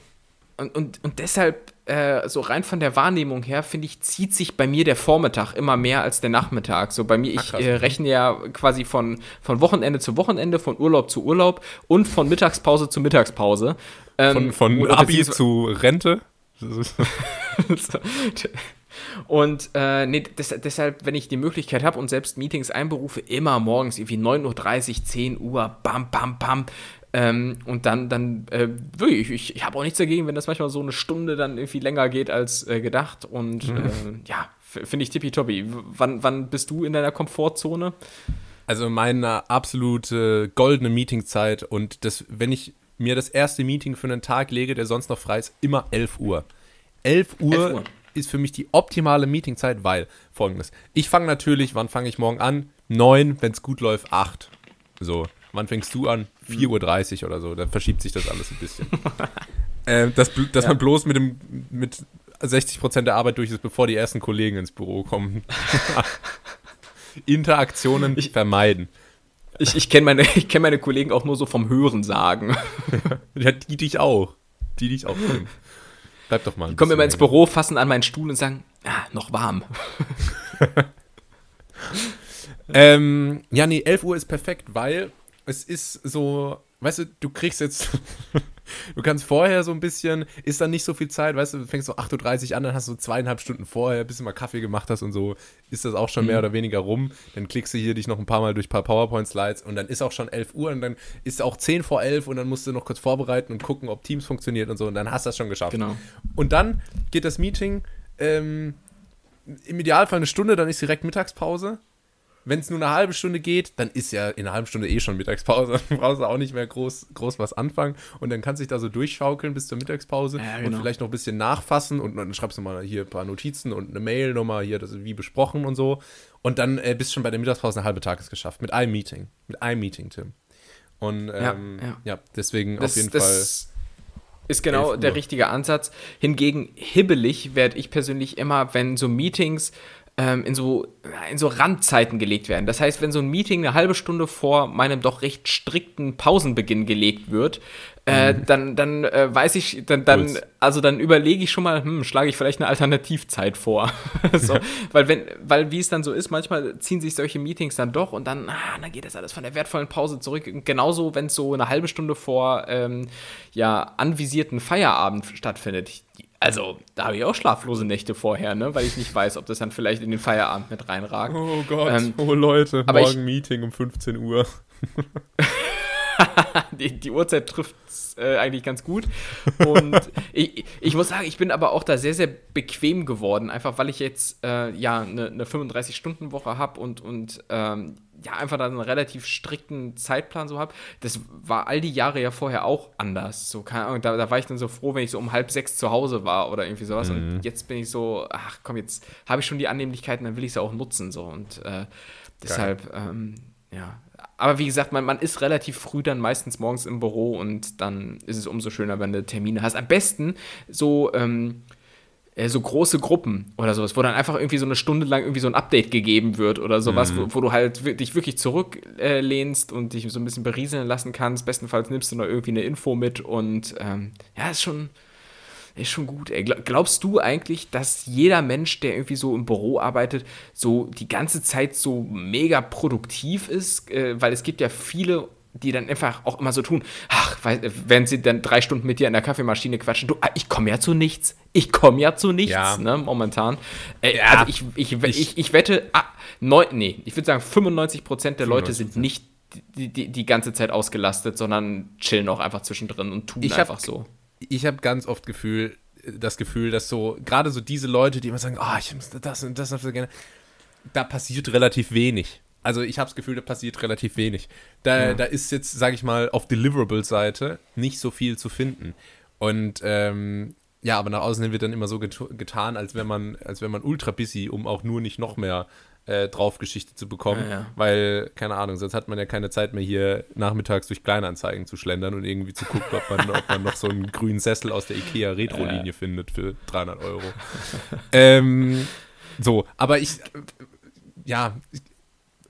und, und, und deshalb, äh, so rein von der Wahrnehmung her, finde ich, zieht sich bei mir der Vormittag immer mehr als der Nachmittag. So bei mir, ich krass. äh, rechne ja quasi von, von Wochenende zu Wochenende, von Urlaub zu Urlaub und von Mittagspause zu Mittagspause. Ähm, Von, von Abi zu Rente. Und äh, nee, des, deshalb, wenn ich die Möglichkeit habe und selbst Meetings einberufe, immer morgens irgendwie 9.30 Uhr, 10 Uhr, bam, bam, bam. Ähm, und dann, dann äh, wirklich, ich, ich habe auch nichts dagegen, wenn das manchmal so eine Stunde dann irgendwie länger geht als äh, gedacht. Und Mhm. äh, ja, finde ich tippitoppi. Wann, wann bist du in deiner Komfortzone? Also meine absolute goldene Meetingzeit und das, wenn ich mir das erste Meeting für einen Tag lege, der sonst noch frei ist, immer 11 Uhr. 11 Uhr, 11 Uhr. ist für mich die optimale Meetingzeit, weil folgendes. Ich fange natürlich, wann fange ich morgen an? 9, wenn es gut läuft, 8. So, wann fängst du an? 4.30 Uhr oder so, dann verschiebt sich das alles ein bisschen. ähm, dass dass man bloß mit, dem, mit 60% der Arbeit durch ist, bevor die ersten Kollegen ins Büro kommen. Interaktionen vermeiden. Ich, ich kenne meine, ich kenn meine Kollegen auch nur so vom Hören sagen. Ja, die dich auch. Die dich auch kennen. Bleib doch mal. ein Kommen immer ins Büro, fassen an meinen Stuhl und sagen, ah, noch warm. Ähm, ja, nee, 11 Uhr ist perfekt, weil es ist so, weißt du, du kriegst jetzt, Du kannst vorher so ein bisschen, ist dann nicht so viel Zeit, weißt du, du fängst so 8.30 Uhr an, dann hast du zweieinhalb Stunden vorher, bis du mal Kaffee gemacht hast und so, ist das auch schon mehr oder weniger rum. Dann klickst du hier dich noch ein paar Mal durch ein paar PowerPoint-Slides und dann ist auch schon 11 Uhr und dann ist auch 10 vor 11 und dann musst du noch kurz vorbereiten und gucken, ob Teams funktioniert und so und dann hast du das schon geschafft. Genau. Und dann geht das Meeting ähm, im Idealfall eine Stunde, dann ist direkt Mittagspause. Wenn es nur eine halbe Stunde geht, dann ist ja in einer halben Stunde eh schon Mittagspause. Dann brauchst du auch nicht mehr groß, groß was anfangen. Und dann kannst du dich da so durchschaukeln bis zur Mittagspause Ja, und genau. vielleicht noch ein bisschen nachfassen und dann schreibst du mal hier ein paar Notizen und eine Mail nochmal hier, das ist wie besprochen und so. Und dann äh, bist du schon bei der Mittagspause eine halbe Tages geschafft. Mit einem Meeting. Mit einem Meeting, Tim. Und ähm, ja, ja. deswegen Das, auf jeden das ist genau 11 der richtige Ansatz. Hingegen hibbelig werde ich persönlich immer, wenn so Meetings ähm, in, so, in so Randzeiten gelegt werden. Das heißt, wenn so ein Meeting eine halbe Stunde vor meinem doch recht strikten Pausenbeginn gelegt wird, äh, dann, dann äh, weiß ich, dann, dann, also dann überlege ich schon mal, hm, schlage ich vielleicht eine Alternativzeit vor. so, weil wenn, weil wie es dann so ist, manchmal ziehen sich solche Meetings dann doch und dann, ah, dann geht das alles von der wertvollen Pause zurück. Und Genauso, wenn es so eine halbe Stunde vor ähm, ja, anvisierten Feierabend stattfindet. Ich- Also, da habe ich auch schlaflose Nächte vorher, ne? Weil ich nicht weiß, ob das dann vielleicht in den Feierabend mit reinragt. Oh Gott, Ähm, oh Leute, morgen ich- Meeting um 15 Uhr. die, die Uhrzeit trifft äh, eigentlich ganz gut. Und ich, ich muss sagen, ich bin aber auch da sehr, sehr bequem geworden, einfach weil ich jetzt äh, ja eine, eine 35-Stunden-Woche habe und, und ähm, ja, einfach dann einen relativ strikten Zeitplan so habe. Das war all die Jahre ja vorher auch anders. So, keine Ahnung, da, da war ich dann so froh, wenn ich so um halb sechs zu Hause war oder irgendwie sowas. Und jetzt bin ich so, ach komm, jetzt habe ich schon die Annehmlichkeiten, dann will ich sie auch nutzen. So. Und äh, deshalb, ähm, ja. Aber wie gesagt, man, man ist relativ früh dann meistens morgens im Büro und dann ist es umso schöner, wenn du Termine hast. Am besten so, ähm, äh, so große Gruppen oder sowas, wo dann einfach irgendwie so eine Stunde lang irgendwie so ein Update gegeben wird oder sowas, wo, wo du halt dich wirklich zurücklehnst äh, und dich so ein bisschen berieseln lassen kannst. Bestenfalls nimmst du noch irgendwie eine Info mit und ähm, ja, ist schon, ist schon gut. Ey. Gla- Glaubst du eigentlich, dass jeder Mensch, der irgendwie so im Büro arbeitet, so die ganze Zeit so mega produktiv ist? Äh, weil es gibt ja viele, die dann einfach auch immer so tun, ach, wenn sie dann drei Stunden mit dir in der Kaffeemaschine quatschen, du, ah, ich komme ja zu nichts. Ich komme ja zu nichts, Ja. ne, momentan. Äh, Ja. Also ich, ich, ich, ich wette, ah, neun, nee, ich würde sagen, 95 Prozent der Leute sind nicht die, die, die ganze Zeit ausgelastet, sondern chillen auch einfach zwischendrin und tun Ich hab- einfach so. Ich habe ganz oft Gefühl, das Gefühl, dass so, gerade so diese Leute, die immer sagen, ah, ich muss das und das noch so gerne, da passiert relativ wenig. Also ich habe das Gefühl, da passiert relativ wenig. Da, da ist jetzt, sage ich mal, auf Deliverable-Seite nicht so viel zu finden. Und ähm, ja, aber nach außen hin wird dann immer so getu- getan, als wäre man, als wäre man ultra busy, um auch nur nicht noch mehr äh, Draufgeschichte zu bekommen. Ja, ja. Weil, keine Ahnung, sonst hat man ja keine Zeit mehr hier nachmittags durch Kleinanzeigen zu schlendern und irgendwie zu gucken, ob man, ob man noch so einen grünen Sessel aus der IKEA Retro-Linie findet für 300 Euro. ähm, so, aber ich, ja,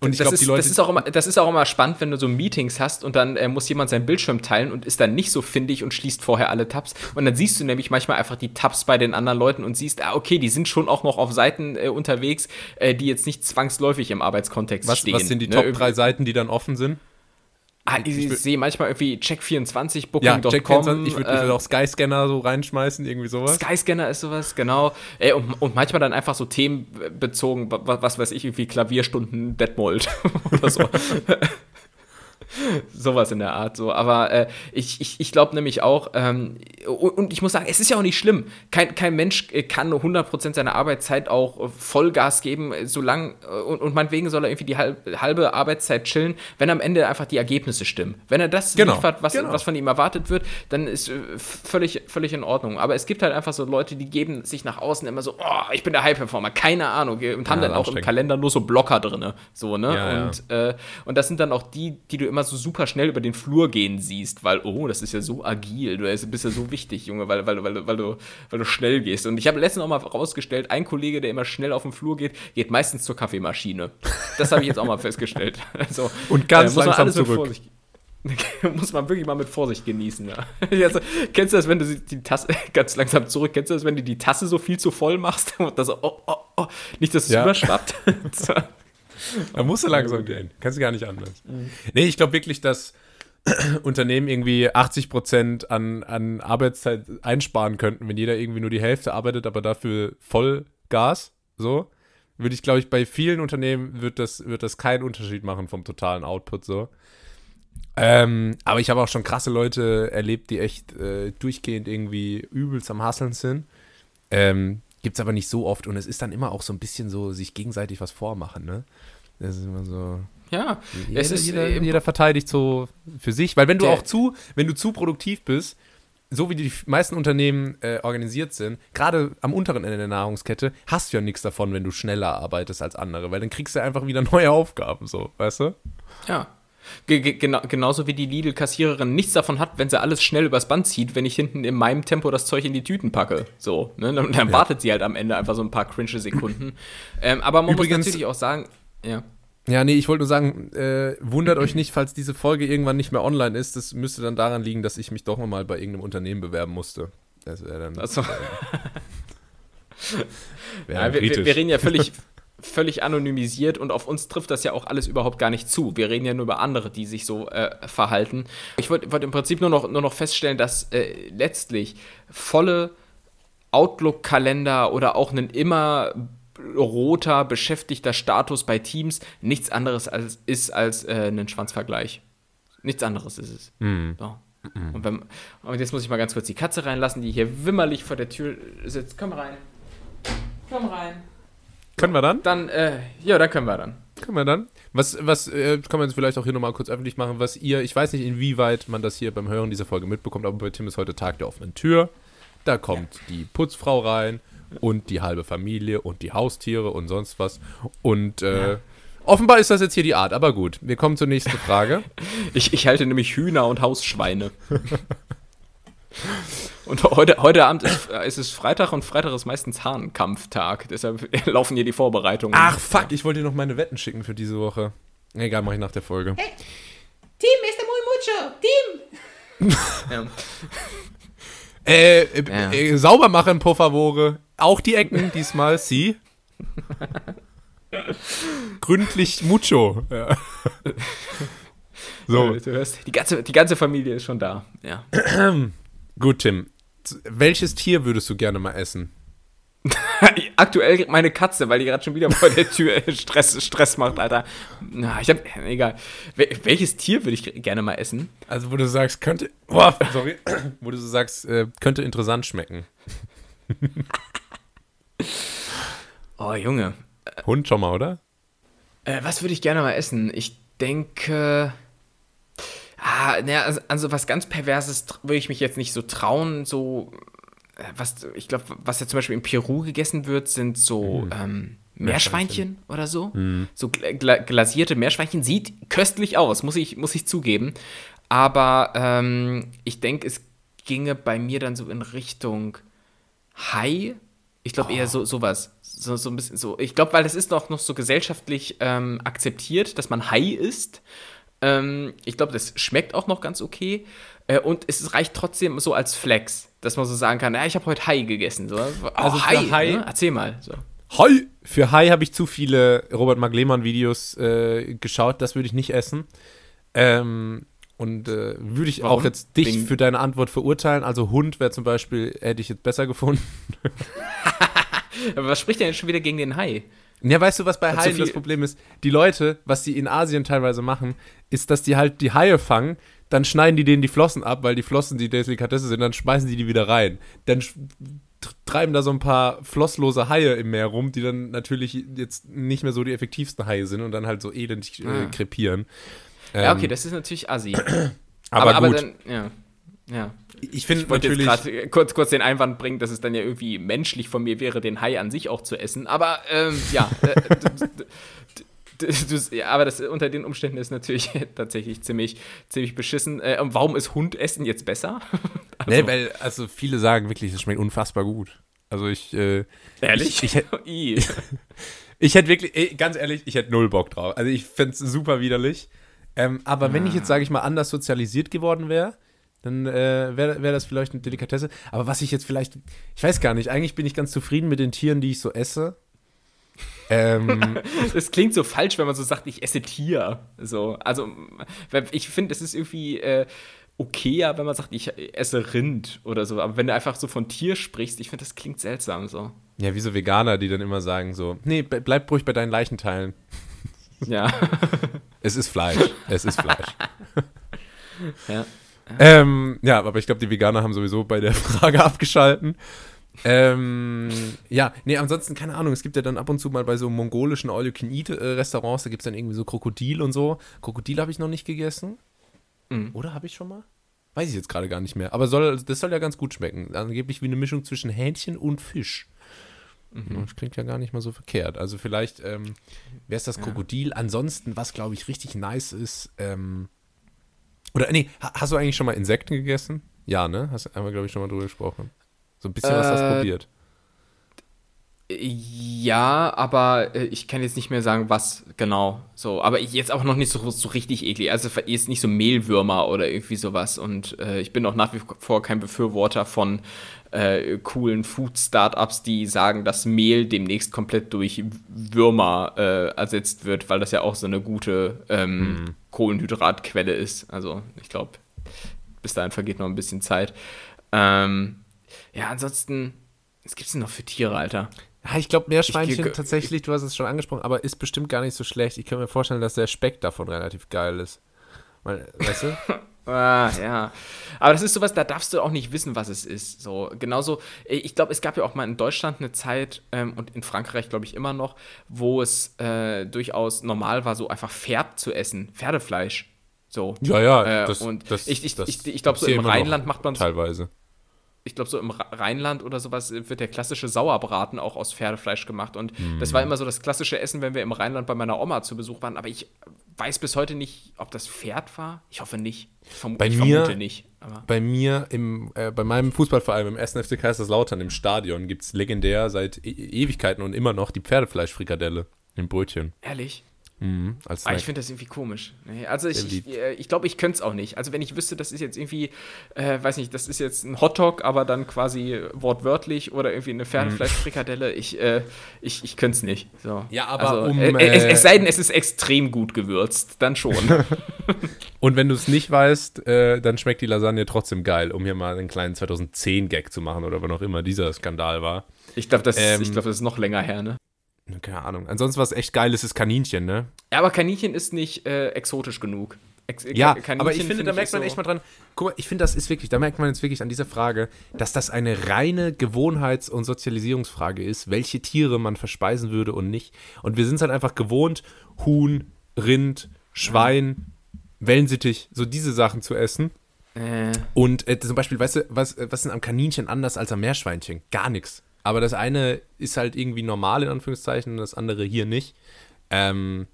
und ich das, glaube, ist, die Leute. das, ist auch immer, das ist auch immer spannend, wenn du so Meetings hast und dann äh, muss jemand seinen Bildschirm teilen und ist dann nicht so findig und schließt vorher alle Tabs. Und dann siehst du nämlich manchmal einfach die Tabs bei den anderen Leuten und siehst, ah, okay, die sind schon auch noch auf Seiten äh, unterwegs, äh, die jetzt nicht zwangsläufig im Arbeitskontext was, stehen. was sind die ne? Top drei Seiten, die dann offen sind? Ah, ich, Ich will- sehe manchmal irgendwie Check24, Ja, Booking.com. Jack 24, ich würde äh, würd auch Skyscanner so reinschmeißen, irgendwie sowas. Skyscanner ist sowas, genau. Ey, und, und manchmal dann einfach so themenbezogen, wa- was weiß ich, irgendwie Klavierstunden Detmold oder so. Sowas in der Art, so. Aber äh, ich, ich, ich glaube nämlich auch, ähm, und, und ich muss sagen, es ist ja auch nicht schlimm. Kein, kein Mensch äh, kann nur 100% seiner Arbeitszeit auch äh, Vollgas geben, äh, solange, und, und meinetwegen soll er irgendwie die halbe, halbe Arbeitszeit chillen, wenn am Ende einfach die Ergebnisse stimmen. Wenn er das Genau, liefert, was, genau. was von ihm erwartet wird, dann ist völlig, völlig in Ordnung. Aber es gibt halt einfach so Leute, die geben sich nach außen immer so, oh, ich bin der High-Performer, keine Ahnung, und haben Ja, dann auch im. Kalender nur so Blocker drin. So, ne? Ja, ja. und, Äh, und das sind dann auch die, die du immer so super schnell über den Flur gehen siehst, weil, oh, das ist ja so agil, du bist ja so wichtig, Junge, weil, weil, weil, weil, du, weil du schnell gehst. Und ich habe letztens auch mal rausgestellt, ein Kollege, der immer schnell auf den Flur geht, geht meistens zur Kaffeemaschine. Das habe ich jetzt auch mal festgestellt. Also, Und ganz man langsam zurück. Muss man wirklich mal mit Vorsicht genießen. Ja. Jetzt, kennst du das, wenn du die Tasse ganz langsam zurück, kennst du das, wenn du die Tasse so viel zu voll machst und das oh, oh, oh, nicht, dass es Ja. überschwappt? So. Da musst du langsam gehen. Kannst du gar nicht anders. Nee, ich glaube wirklich, dass Unternehmen irgendwie 80% an, an Arbeitszeit einsparen könnten, wenn jeder irgendwie nur die Hälfte arbeitet, aber dafür Vollgas, so, würde ich, glaube ich, bei vielen Unternehmen wird das, wird das keinen Unterschied machen vom totalen Output, so. Ähm, aber ich habe auch schon krasse Leute erlebt, die echt äh, durchgehend irgendwie übelst am Hasseln sind. Ähm, Gibt es aber nicht so oft und es ist dann immer auch so ein bisschen so, sich gegenseitig was vormachen, ne? Das ist immer so. Ja, Jeder, es ist jeder, äh, jeder verteidigt so für sich, weil wenn du auch zu, wenn du zu produktiv bist, so wie die meisten Unternehmen äh, organisiert sind, gerade am unteren Ende der Nahrungskette, hast du ja nichts davon, wenn du schneller arbeitest als andere, weil dann kriegst du einfach wieder neue Aufgaben, so, weißt du? Ja. Ge ge genau, genauso wie die Lidl-Kassiererin nichts davon hat, wenn sie alles schnell übers Band zieht, wenn ich hinten in meinem Tempo das Zeug in die Tüten packe. So, ne? Dann, dann wartet sie halt am Ende einfach so ein paar cringe Sekunden. ähm, aber man Übrigens- muss natürlich auch sagen, ja. Ja, nee, ich wollte nur sagen, äh, wundert euch nicht, falls diese Folge irgendwann nicht mehr online ist. Das müsste dann daran liegen, dass ich mich doch noch mal bei irgendeinem Unternehmen bewerben musste. Das wäre dann, Also, ja, wir, wir reden ja völlig, völlig anonymisiert und auf uns trifft das ja auch alles überhaupt gar nicht zu. Wir reden ja nur über andere, die sich so äh, verhalten. Ich wollte wollt im Prinzip nur noch, nur noch feststellen, dass äh, letztlich volle Outlook-Kalender oder auch ein immer roter, beschäftigter Status bei Teams nichts anderes als, ist als äh, ein Schwanzvergleich. Nichts anderes ist es. So. Und, wenn, und jetzt muss ich mal ganz kurz die Katze reinlassen, die hier wimmerlich vor der Tür sitzt. Komm rein. Komm rein. Können wir dann? Dann, äh, ja, da können wir dann. Können wir dann? Was, was äh, kann man jetzt vielleicht auch hier nochmal kurz öffentlich machen, was ihr, ich weiß nicht, inwieweit man das hier beim Hören dieser Folge mitbekommt, aber bei Tim ist heute Tag der offenen Tür. Da kommt die Putzfrau rein und die halbe Familie und die Haustiere und sonst was. Und äh, offenbar ist das jetzt hier die Art, aber gut. Wir kommen zur nächsten Frage. Ich, ich halte nämlich Hühner und Hausschweine. und heute, heute Abend ist, äh, ist es Freitag und Freitag ist meistens Hahnkampftag. Deshalb laufen hier die Vorbereitungen. Ach, fuck, ich wollte dir noch meine Wetten schicken für diese Woche. Egal, mach ich nach der Folge. Team, Mr. Muy Mucho. Team. Ja. Äh, äh, Ja. äh, sauber machen, por favore. Auch die Ecken diesmal, sie. Gründlich mucho. Ja. So, Du hörst, die ganze, die ganze Familie ist schon da. Ja. gut, Tim. Welches Tier würdest du gerne mal essen? Aktuell meine Katze, weil die gerade schon wieder vor der Tür Stress, Stress macht, Alter. Na, ich hab, egal. Wel- Welches Tier würde ich gerne mal essen? Also, wo du sagst, könnte. Boah, sorry. Wo du so sagst, äh, könnte interessant schmecken. Oh, Junge. Hund schon mal, oder? Äh, was würde ich gerne mal essen? Ich denke. Ah, naja, also, also was ganz Perverses würde ich mich jetzt nicht so trauen. So, äh, was, ich glaube, was ja zum Beispiel in Peru gegessen wird, sind so ähm, Meerschweinchen oder so. So gla gla glasierte Meerschweinchen. Sieht köstlich aus, muss ich, muss ich zugeben. Aber ähm, ich denke, es ginge bei mir dann so in Richtung Hai. Ich glaube eher so sowas. So, so ein bisschen so. Ich glaube, weil das ist noch, noch so gesellschaftlich ähm, akzeptiert, dass man Hai isst. Ähm, ich glaube, das schmeckt auch noch ganz okay. Äh, und es reicht trotzdem so als Flex, dass man so sagen kann, ja, ich habe heute Hai gegessen. So. Also Also für Hai- Ne? Erzähl mal. So. Hai! Für Hai habe ich zu viele Robert Mark Lehmann-Videos äh, geschaut. Das würde ich nicht essen. Ähm, und äh, würde ich Warum? auch jetzt dich Wegen- für deine Antwort verurteilen. Also Hund wäre zum Beispiel, hätte ich jetzt besser gefunden. Aber was spricht denn schon wieder gegen den Hai? Ja, weißt du, was bei so Haien das Problem ist? Die Leute, was die in Asien teilweise machen, ist, dass die halt die Haie fangen, dann schneiden die denen die Flossen ab, weil die Flossen die Delikatesse sind, dann schmeißen die die wieder rein. Dann treiben da so ein paar flosslose Haie im Meer rum, die dann natürlich jetzt nicht mehr so die effektivsten Haie sind und dann halt so elend äh, Ah. krepieren. ja, Ähm, okay, das ist natürlich assi. aber, aber, gut. dann, ja. Ja. ich finde Ich wollte jetzt natürlich. gerade kurz, kurz den Einwand bringen, dass es dann ja irgendwie menschlich von mir wäre, den Hai an sich auch zu essen. Aber ähm, ja, äh, aber das unter den Umständen ist natürlich tatsächlich ziemlich, ziemlich beschissen. Äh, warum ist Hundessen jetzt besser? Nee, weil, also viele sagen wirklich, es schmeckt unfassbar gut. Also ich, äh, Ehrlich? Ich, ich, hätt- I. Ich hätte wirklich, ganz ehrlich, ich hätte null Bock drauf. Also ich fände es super widerlich. Ähm, aber wenn ich jetzt, sage ich mal, anders sozialisiert geworden wäre, dann äh, wäre wär das vielleicht eine Delikatesse. Aber was ich jetzt vielleicht, ich weiß gar nicht, eigentlich bin ich ganz zufrieden mit den Tieren, die ich so esse. ähm, Das klingt so falsch, wenn man so sagt, ich esse Tier. So, also ich finde, es ist irgendwie äh, okayer, wenn man sagt, ich esse Rind oder so. Aber wenn du einfach so von Tier sprichst, ich finde, das klingt seltsam so. ja, wie so Veganer, die dann immer sagen so, nee, bleib ruhig bei deinen Leichenteilen. Ja. Es ist Fleisch. Es ist Fleisch. ja. Ähm, ja, aber ich glaube, die Veganer haben sowieso bei der Frage abgeschalten. Ähm, ja, nee, ansonsten, keine Ahnung, es gibt ja dann ab und zu mal bei so mongolischen All-You-Can-Eat-Restaurants, da gibt es dann irgendwie so Krokodil und so. Krokodil habe ich noch nicht gegessen. Mhm. Oder habe ich schon mal? Weiß ich jetzt gerade gar nicht mehr. Aber soll, das soll ja ganz gut schmecken. Angeblich wie eine Mischung zwischen Hähnchen und Fisch. Das klingt ja gar nicht mal so verkehrt. Also vielleicht ähm, wäre es das Krokodil. Ansonsten, was glaube ich richtig nice ist, ähm, oder nee, ha- hast du eigentlich schon mal Insekten gegessen? Ja, ne? Hast einmal, glaube ich, schon mal drüber gesprochen. So ein bisschen was hast du Äh, probiert. Ja, aber äh, ich kann jetzt nicht mehr sagen, was genau. So, aber jetzt auch noch nicht so, so richtig eklig. Also jetzt nicht so Mehlwürmer oder irgendwie sowas. Und äh, ich bin auch nach wie vor kein Befürworter von äh, coolen Food-Startups, die sagen, dass Mehl demnächst komplett durch Würmer äh, ersetzt wird, weil das ja auch so eine gute ähm, Kohlenhydratquelle ist. Also ich glaube, bis dahin vergeht noch ein bisschen Zeit. Ähm, ja, ansonsten, was gibt's denn noch für Tiere, Alter? Ja, ich glaube, Meerschweinchen ge- tatsächlich, du hast es schon angesprochen, aber ist bestimmt gar nicht so schlecht. Ich kann mir vorstellen, dass der Speck davon relativ geil ist. Weißt du? Ah, ja. Aber das ist sowas, da darfst du auch nicht wissen, was es ist. So, genauso, ich glaube, es gab ja auch mal in Deutschland eine Zeit ähm, und in Frankreich, glaube ich, immer noch, wo es äh, durchaus normal war, so einfach Pferd zu essen, Pferdefleisch. So. Ja, ja. Äh, das, und das, ich, ich, das ich, ich glaube, so im Rheinland macht man Teilweise. Ich glaube, so im Rheinland oder sowas wird der klassische Sauerbraten auch aus Pferdefleisch gemacht. Und Hm. das war immer so das klassische Essen, wenn wir im Rheinland bei meiner Oma zu Besuch waren. Aber ich weiß bis heute nicht, ob das Pferd war. Ich hoffe nicht. Ich, verm Bei ich mir- vermute nicht. Aber Bei mir, im, äh, bei meinem Fußballverein, im 1. FC Kaiserslautern, im Stadion, gibt es legendär seit e Ewigkeiten und immer noch die Pferdefleischfrikadelle im Brötchen. ehrlich? Mhm, Ah, ich finde das irgendwie komisch. Also ich ich, äh, ich glaube, ich könnte es auch nicht. Also wenn ich wüsste, das ist jetzt irgendwie, äh, weiß nicht, das ist jetzt ein Hotdog, aber dann quasi wortwörtlich oder irgendwie eine Pferdefleischfrikadelle, ich, äh, ich, ich könnte es nicht. So. Ja, aber also, um, äh, es, äh, es sei denn, es ist extrem gut gewürzt, dann schon. Und wenn du es nicht weißt, äh, dann schmeckt die Lasagne trotzdem geil, um hier mal einen kleinen 2010-Gag zu machen oder wann auch immer dieser Skandal war. Ich glaube, das, Ähm, ich glaub, das ist noch länger her, ne? Keine Ahnung. Ansonsten, was echt geil ist, ist Kaninchen, ne? Ja, aber Kaninchen ist nicht äh, exotisch genug. Ex Ja, Ka- Kaninchen aber ich finde, da merkt man so- echt mal dran. Guck mal, ich finde, das ist wirklich, da merkt man jetzt wirklich an dieser Frage, dass das eine reine Gewohnheits- und Sozialisierungsfrage ist, welche Tiere man verspeisen würde und nicht. Und wir sind es halt einfach gewohnt, Huhn, Rind, Schwein, Wellensittich, so diese Sachen zu essen. Äh, Und äh, zum Beispiel, weißt du, was, äh, was ist denn am Kaninchen anders als am Meerschweinchen? Gar nichts. Aber das eine ist halt irgendwie normal, in Anführungszeichen, und das andere hier nicht. Ähm,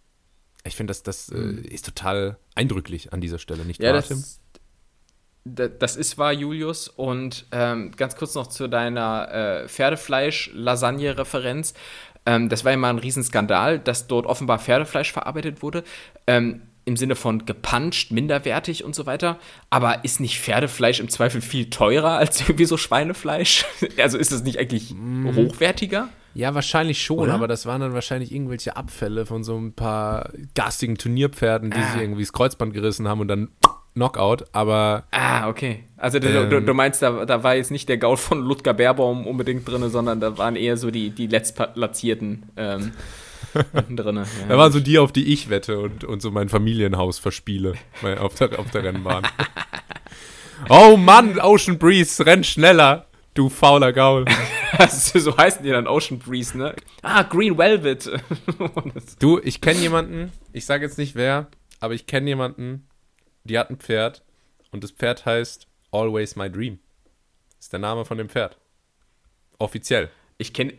ich finde, das, das äh, ist total eindrücklich an dieser Stelle, nicht ja, wahr, Tim? das, da- das ist wahr, Julius. Und ähm, ganz kurz noch zu deiner äh, Pferdefleisch-Lasagne-Referenz. Ähm, das war ja mal ein Riesenskandal, dass dort offenbar Pferdefleisch verarbeitet wurde. Ähm, Im Sinne von gepanscht, minderwertig und so weiter. Aber ist nicht Pferdefleisch im Zweifel viel teurer als irgendwie so Schweinefleisch? Also ist es nicht eigentlich hochwertiger? Ja, wahrscheinlich schon, Oder? aber das waren dann wahrscheinlich irgendwelche Abfälle von so ein paar garstigen Turnierpferden, die Ah. sich irgendwie das Kreuzband gerissen haben und dann Knockout. Aber Ah, okay. Also du, du, Ähm. du meinst, da, da war jetzt nicht der Gaul von Ludger Baerbaum unbedingt drin, sondern da waren eher so die, die letztplatzierten ähm, unten drin. Ja. da waren so die, auf die ich wette und, und so mein Familienhaus verspiele auf der, auf der Rennbahn. oh Mann, Ocean Breeze, renn schneller, du fauler Gaul. Also, so heißen die dann Ocean Breeze, ne? Ah, Green Velvet. Du, ich kenne jemanden, ich sage jetzt nicht wer, aber ich kenne jemanden, die hat ein Pferd und das Pferd heißt Always My Dream. ist der Name von dem Pferd. Offiziell. ich kenne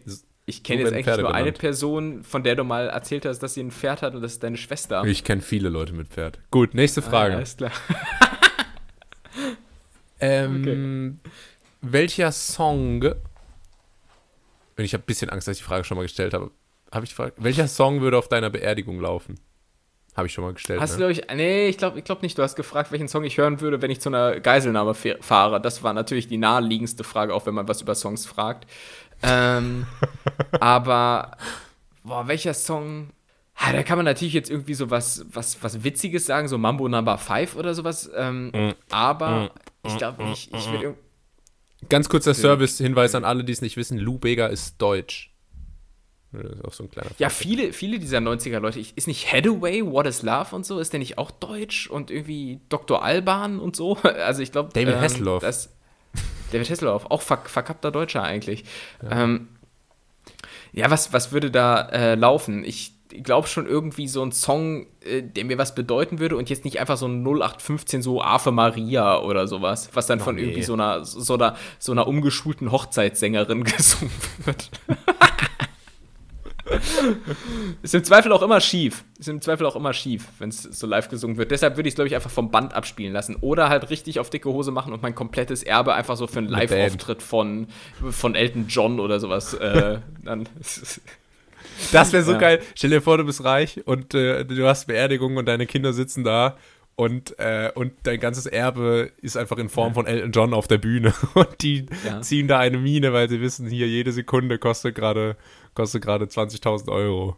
ich kenn So jetzt eigentlich Pferde nur eine benannt. Person, von der du mal erzählt hast, dass sie ein Pferd hat und das ist deine Schwester. Ich kenne viele Leute mit Pferd. Gut, nächste Ah, Frage. alles klar. ähm, Welcher Song. Und ich habe ein bisschen Angst, dass ich die Frage schon mal gestellt habe. Habe ich die Frage? Welcher Song würde auf deiner Beerdigung laufen? Habe ich schon mal gestellt. Hast du, ne? glaube ich, nee, ich glaube ich glaub nicht. Du hast gefragt, welchen Song ich hören würde, wenn ich zu einer Geiselnahme fahre. Das war natürlich die naheliegendste Frage, auch wenn man was über Songs fragt. Ähm, aber boah, welcher Song? Ah, da kann man natürlich jetzt irgendwie so was, was, was Witziges sagen, so Mambo Number 5 oder sowas. Ähm, Mm. aber ich glaube, ich, ich würde irgendwie. Ganz kurzer Service-Hinweis an alle, die es nicht wissen: Lou Bega ist deutsch. Das ist auch so ein kleiner. Ja, viele, viele dieser 90er-Leute, ich- ist nicht Hathaway, What is Love und so, ist der nicht auch deutsch und irgendwie Dr. Alban und so? Also ich glaube. David Hasselhoff. Das, David Hasselhoff, auch verk verkappter Deutscher eigentlich. Ja, ähm, ja was, was würde da äh, laufen? Ich glaube schon irgendwie so ein Song, äh, der mir was bedeuten würde und jetzt nicht einfach so ein 0815 so Ave Maria oder sowas, was dann von nee. irgendwie so einer, so einer, so einer umgeschulten Hochzeitssängerin gesungen wird. Ist im Zweifel auch immer schief. Ist im Zweifel auch immer schief, wenn es so live gesungen wird. Deshalb würde ich es, glaube ich, einfach vom Band abspielen lassen. Oder halt richtig auf dicke Hose machen und mein komplettes Erbe einfach so für einen. Live-Auftritt von, von Elton John oder sowas. Äh, dann, Das wäre so Ja. geil. Stell dir vor, du bist reich und äh, du hast Beerdigung und deine Kinder sitzen da und, äh, und dein ganzes Erbe ist einfach in Form von Elton John auf der Bühne. Und die Ja. ziehen da eine Mine, weil sie wissen, hier jede Sekunde kostet gerade kostet gerade 20.000 Euro.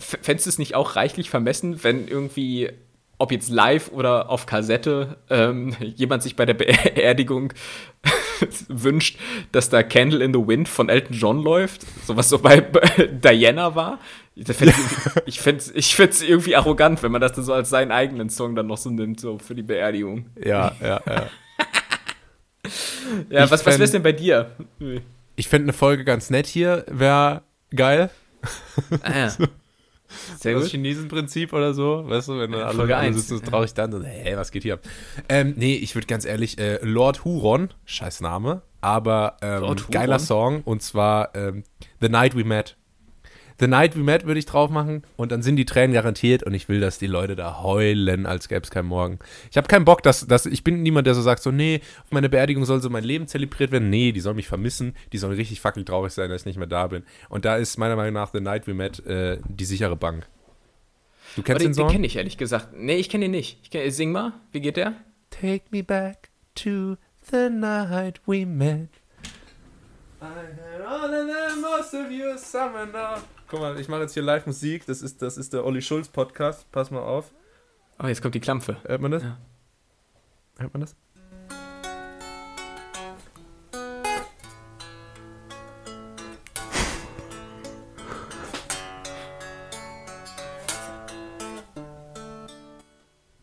Fändest du es nicht auch reichlich vermessen, wenn irgendwie, ob jetzt live oder auf Kassette, ähm, jemand sich bei der Beerdigung wünscht, dass da Candle in the Wind von Elton John läuft? So was so bei Diana war? Ich finde es ich find's irgendwie arrogant, wenn man das dann so als seinen eigenen Song dann noch so nimmt, so für die Beerdigung. Ja, ja, ja. Ja, Ich was, was wär's denn bei dir? Ich fände eine Folge ganz nett hier, wäre geil. Ah, ja. Sehr Das gut. Chinesenprinzip oder so, weißt du, wenn dann alle, Folge alle sitzen so ja. traurig dann, so, hey, was geht hier ab? Ähm, nee, ich würde ganz ehrlich, äh, Lord Huron, scheiß Name, aber ähm, geiler Song und zwar ähm, The Night We Met. The Night We Met würde ich drauf machen und dann sind die Tränen garantiert und ich will, dass die Leute da heulen, als gäbe es keinen Morgen. Ich habe keinen Bock, dass, dass ich bin niemand, der so sagt, so, nee, auf meine Beerdigung soll so mein Leben zelebriert werden. Nee, die sollen mich vermissen, die sollen richtig fucking traurig sein, dass ich nicht mehr da bin. Und da ist meiner Meinung nach The Night We Met äh, die sichere Bank. Du kennst den den den Song? kenne ich ehrlich gesagt. Nee, ich kenne ihn nicht. Ich kenn, sing mal, wie geht der? Take me back to the night we met. I had all of them, most of you summer now. Guck mal, ich mache jetzt hier Live-Musik. Das ist, das ist der Olli Schulz Podcast. Pass mal auf. Oh, jetzt kommt die Klampfe. Hört man das? Ja. Hört man das?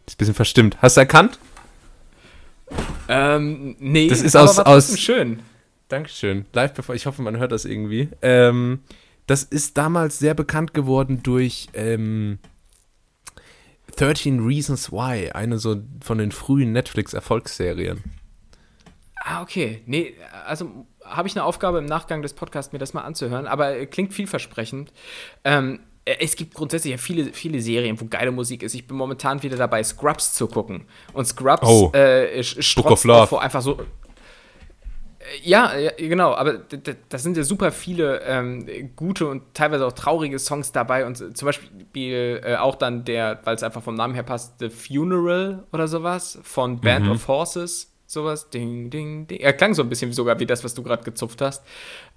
Ist ein bisschen verstimmt. Hast du erkannt? Ähm, nee, Das ist aus- aus- schön. Dankeschön. Live bevor. Ich hoffe, man hört das irgendwie. Ähm, das ist damals sehr bekannt geworden durch ähm, 13 Reasons Why, eine so von den frühen Netflix-Erfolgsserien. Ah, okay. Nee, also habe ich eine Aufgabe im Nachgang des Podcasts, mir das mal anzuhören, aber äh, klingt vielversprechend. Ähm, äh, es gibt grundsätzlich ja viele, viele Serien, wo geile Musik ist. Ich bin momentan wieder dabei, Scrubs zu gucken. Und Scrubs Oh. äh, strotzt Love. auch vor einfach so. Ja, ja, genau, aber da sind ja super viele ähm, gute und teilweise auch traurige Songs dabei und zum Beispiel äh, auch dann der, weil es einfach vom Namen her passt, The Funeral oder sowas von Band of Horses, sowas, ding, ding, ding. Er klang so ein bisschen sogar wie das, was du gerade gezupft hast.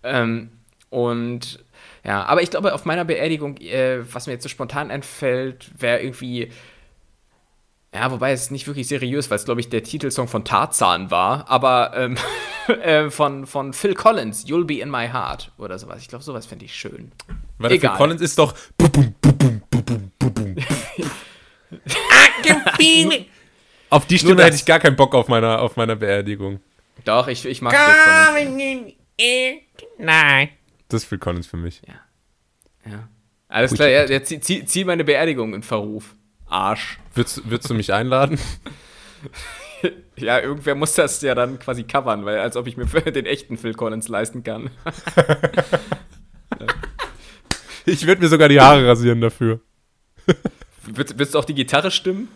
Ähm, und ja, aber ich glaube, auf meiner Beerdigung, äh, was mir jetzt so spontan einfällt, wäre irgendwie. Ja, wobei es nicht wirklich seriös, weil es, glaube ich, der Titelsong von Tarzan war, aber ähm, äh, von, von Phil Collins, You'll Be in My Heart oder sowas. Ich glaube, sowas fände ich schön. Weil Phil Egal. Collins ist doch. bum, bu- bum. auf die Stimme hätte ich gar keinen Bock auf meiner, auf meiner Beerdigung. Doch, ich, ich mag Phil Collins. Nein. Das ist Phil Collins für mich. Ja. Alles klar, ja, ja, zieh, zieh, zieh meine Beerdigung in Verruf. Arsch. Würdest, würdest du mich einladen? Ja, irgendwer muss das ja dann quasi covern, weil als ob ich mir für den echten Phil Collins leisten kann. Ich würde mir sogar die Haare rasieren dafür. Willst, willst du auch die Gitarre stimmen?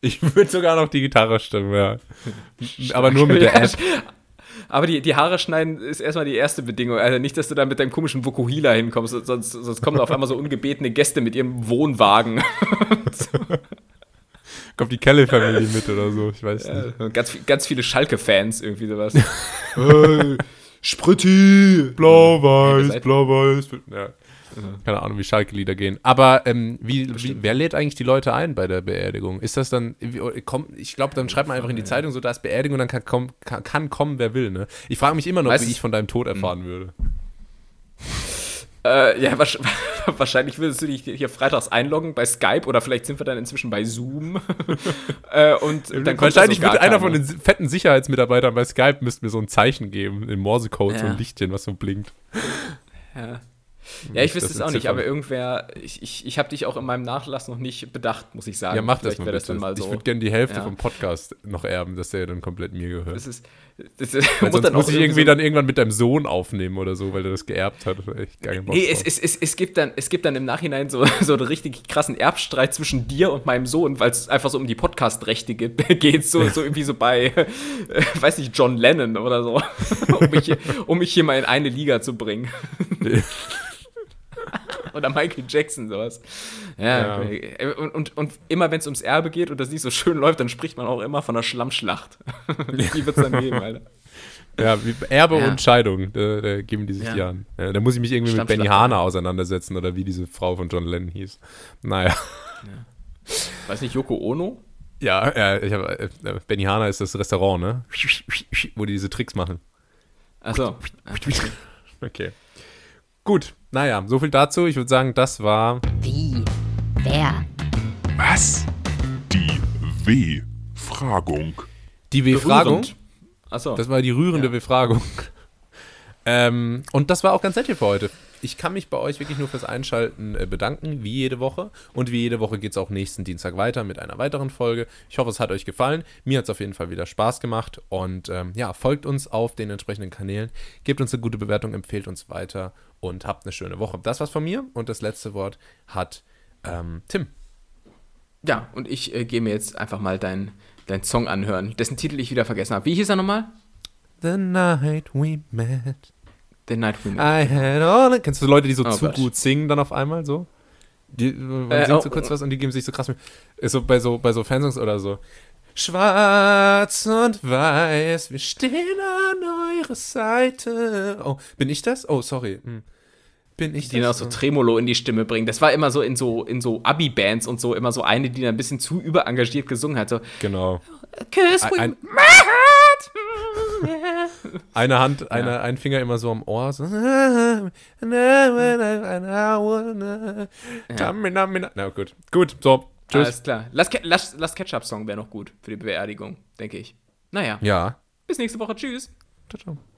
Ich würde sogar noch die Gitarre stimmen, ja. Aber nur mit der App. Aber die, die Haare schneiden ist erstmal die erste Bedingung. Also nicht, dass du da mit deinem komischen Vokuhila hinkommst, sonst, sonst kommen auf einmal so ungebetene Gäste mit ihrem Wohnwagen. Kommt die Kelly-Familie mit oder so, ich weiß nicht. Und ganz, ganz viele Schalke-Fans, irgendwie sowas. hey, Spritti! Blau-Weiß, blau-weiß. Ja. Keine Ahnung, wie Schalke-Lieder gehen. Aber ähm, wie, wie, wer lädt eigentlich die Leute ein bei der Beerdigung? Ist das dann, wie- oh, komm, ich glaube, dann schreibt man einfach in die Zeitung so, da ist Beerdigung, dann kann, komm, kann, kann kommen, wer will, ne? Ich frage mich immer noch, Weißt wie ich von deinem Tod erfahren würde. Äh, ja, wahrsch- wahrscheinlich würdest du dich hier freitags einloggen bei Skype oder vielleicht sind wir dann inzwischen bei Zoom. äh, und dann Wahrscheinlich so wird einer von den fetten Sicherheitsmitarbeitern bei Skype müsste mir so ein Zeichen geben, in Morsecode, so Ja. ein Lichtchen, was so blinkt. Ja. Ja, ich wüsste Das es auch nicht, aber irgendwer, ich, ich, ich habe dich auch in meinem Nachlass noch nicht bedacht, muss ich sagen. Ja, mach das Vielleicht mal wäre bitte. das dann mal so. Ich würde gerne die Hälfte Ja. vom Podcast noch erben, dass der dann komplett mir gehört. das ist, das muss sonst dann muss ich irgendwie so- dann irgendwann mit deinem Sohn aufnehmen oder so, weil der das geerbt hat. Ich gar Nee, es, es, es, es, gibt dann, es gibt dann im Nachhinein so, so einen richtig krassen Erbstreit zwischen dir und meinem Sohn, weil es einfach so um die Podcast-Rechte geht, geht so, so irgendwie so bei, äh, weiß nicht, John Lennon oder so, um, mich, hier- um mich hier mal in eine Liga zu bringen. oder Michael Jackson, sowas. Ja, Ja. äh, Und, und, und immer wenn es ums Erbe geht und das nicht so schön läuft, dann spricht man auch immer von einer Schlammschlacht. die wird es dann geben, Alter. Ja, wie Erbe Ja. und Scheidung, da, da geben die sich Ja. die an. Ja, da muss ich mich irgendwie mit. Benny Hana auseinandersetzen oder wie diese Frau von John Lennon hieß. Naja. Weiß nicht, Yoko Ono? Ja, ja ich hab, äh, Benny Hana ist das Restaurant, ne? Wo die diese Tricks machen. Achso. Okay. Gut, naja, so viel dazu. Ich würde sagen, das war Wie? Wer? Was? Die W-Fragung. die Befragung. Achso. Das war die rührende Ja. Befragung. Ähm, und das war auch ganz nett hier für heute. Ich kann mich bei euch wirklich nur fürs Einschalten äh, bedanken, wie jede Woche. Und wie jede Woche geht es auch nächsten Dienstag weiter mit einer weiteren Folge. Ich hoffe, es hat euch gefallen. Mir hat es auf jeden Fall wieder Spaß gemacht. Und ähm, ja, folgt uns auf den entsprechenden Kanälen, gebt uns eine gute Bewertung, empfehlt uns weiter und habt eine schöne Woche. Das war's von mir. Und das letzte Wort hat ähm, Tim. Ja, und ich äh, gehe mir jetzt einfach mal deinen dein Song anhören, dessen Titel ich wieder vergessen habe. Wie hieß er nochmal? The night we met. The Night We Met. I had all. Kennst du Leute, die so Oh zu Gott. gut singen dann auf einmal so? Die, man Äh, singt oh, so kurz oh. was und die geben sich so krass mit. Ist so bei so bei so Fansongs oder so. Schwarz und weiß, wir stehen an eurer Seite. Oh, bin ich das? Oh, sorry. Hm. Bin ich die noch das? so Tremolo in die Stimme bringen. Das war immer so in so, in so Abi-Bands und so, immer so eine, die dann ein bisschen zu überengagiert gesungen hat. So, genau. Kiss Ein, with ein, eine Hand, eine, ein Finger immer so am Ohr. So. Na gut. Gut, so. Tschüss. Alles klar. Last, Ke- Last, Last Ketchup-Song wäre noch gut für die Beerdigung, denke ich. Naja, Ja. bis nächste Woche. Tschüss. Ciao, ciao.